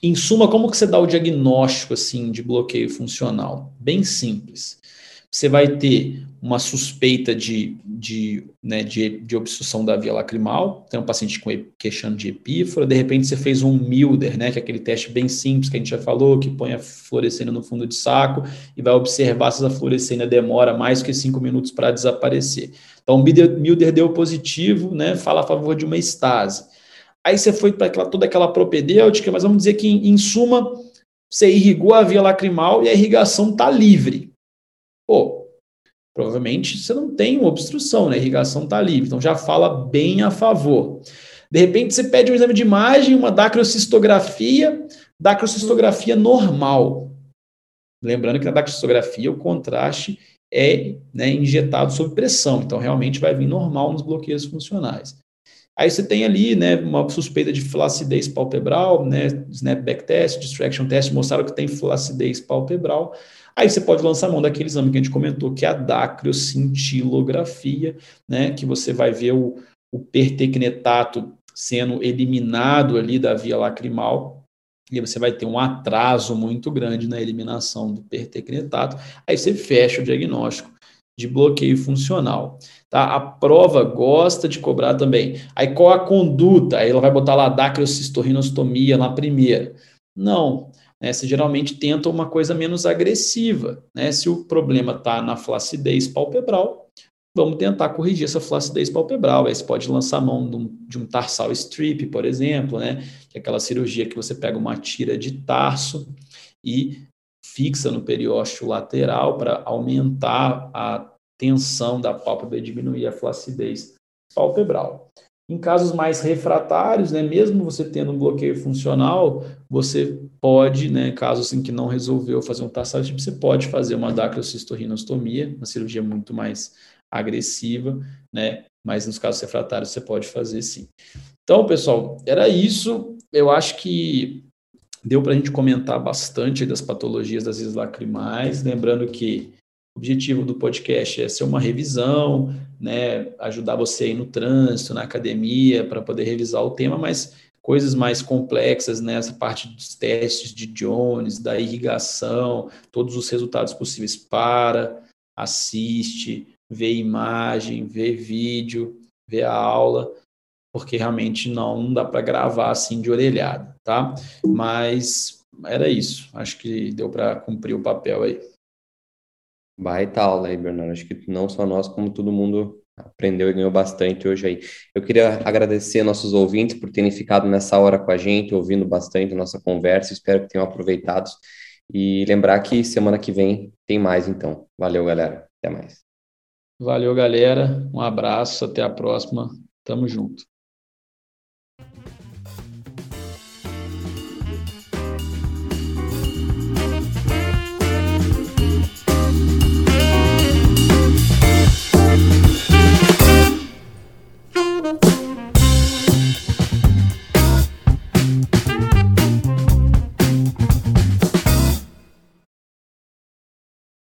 em suma, como que você dá o diagnóstico assim de bloqueio funcional? Bem simples você vai ter uma suspeita de, de, né, de, de, obstrução da via lacrimal, tem um paciente com queixando de epífora, de repente você fez um Milder, né, que é aquele teste bem simples que a gente já falou, que põe a fluorescência no fundo de saco e vai observar se a fluorescência demora mais que cinco minutos para desaparecer. Então, o Milder deu positivo, né, fala a favor de uma estase. Aí você foi para toda aquela propedêutica, mas vamos dizer que, em, em suma, você irrigou a via lacrimal e a irrigação está livre. Pô, provavelmente você não tem uma obstrução, né? A irrigação está livre, então já fala bem a favor. De repente você pede um exame de imagem, uma dacrocistografia, dacrocistografia normal. Lembrando que na dacrocistografia o contraste é né, injetado sob pressão, então realmente vai vir normal nos bloqueios funcionais. Aí você tem ali, né, uma suspeita de flacidez palpebral, né, snapback test, distraction test mostraram que tem flacidez palpebral. Aí você pode lançar mão daquele exame que a gente comentou, que é a dacriocintilografia, né, que você vai ver o, o pertecnetato sendo eliminado ali da via lacrimal, e você vai ter um atraso muito grande na eliminação do pertecnetato. Aí você fecha o diagnóstico de bloqueio funcional. Tá? A prova gosta de cobrar também. Aí qual a conduta? Aí ela vai botar lá dacriocistorrinostomia na primeira. Não, né, você geralmente tenta uma coisa menos agressiva. Né? Se o problema está na flacidez palpebral, vamos tentar corrigir essa flacidez palpebral. Aí você pode lançar mão de um, de um tarsal strip, por exemplo, né? que é aquela cirurgia que você pega uma tira de tarso e fixa no periósteo lateral para aumentar a tensão da pálpebra e diminuir a flacidez palpebral. Em casos mais refratários, né, mesmo você tendo um bloqueio funcional, você pode, né, caso assim que não resolveu fazer um tarsal, você pode fazer uma dacrocistorrinostomia, uma cirurgia muito mais agressiva, né, mas nos casos refratários você pode fazer sim. Então, pessoal, era isso. Eu acho que deu para a gente comentar bastante das patologias das vias lacrimais, lembrando que o objetivo do podcast é ser uma revisão, né, ajudar você aí no trânsito, na academia, para poder revisar o tema, mas coisas mais complexas né, parte dos testes de Jones, da irrigação, todos os resultados possíveis para, assiste, vê imagem, vê vídeo, vê a aula, porque realmente não dá para gravar assim de orelhada, tá? Mas era isso. Acho que deu para cumprir o papel aí. Baita aula aí, Bernardo. Acho que não só nós, como todo mundo aprendeu e ganhou bastante hoje aí. Eu queria agradecer nossos ouvintes por terem ficado nessa hora com a gente, ouvindo bastante a nossa conversa. Espero que tenham aproveitado. E lembrar que semana que vem tem mais, então. Valeu, galera. Até mais. Valeu, galera. Um abraço, até a próxima. Tamo junto.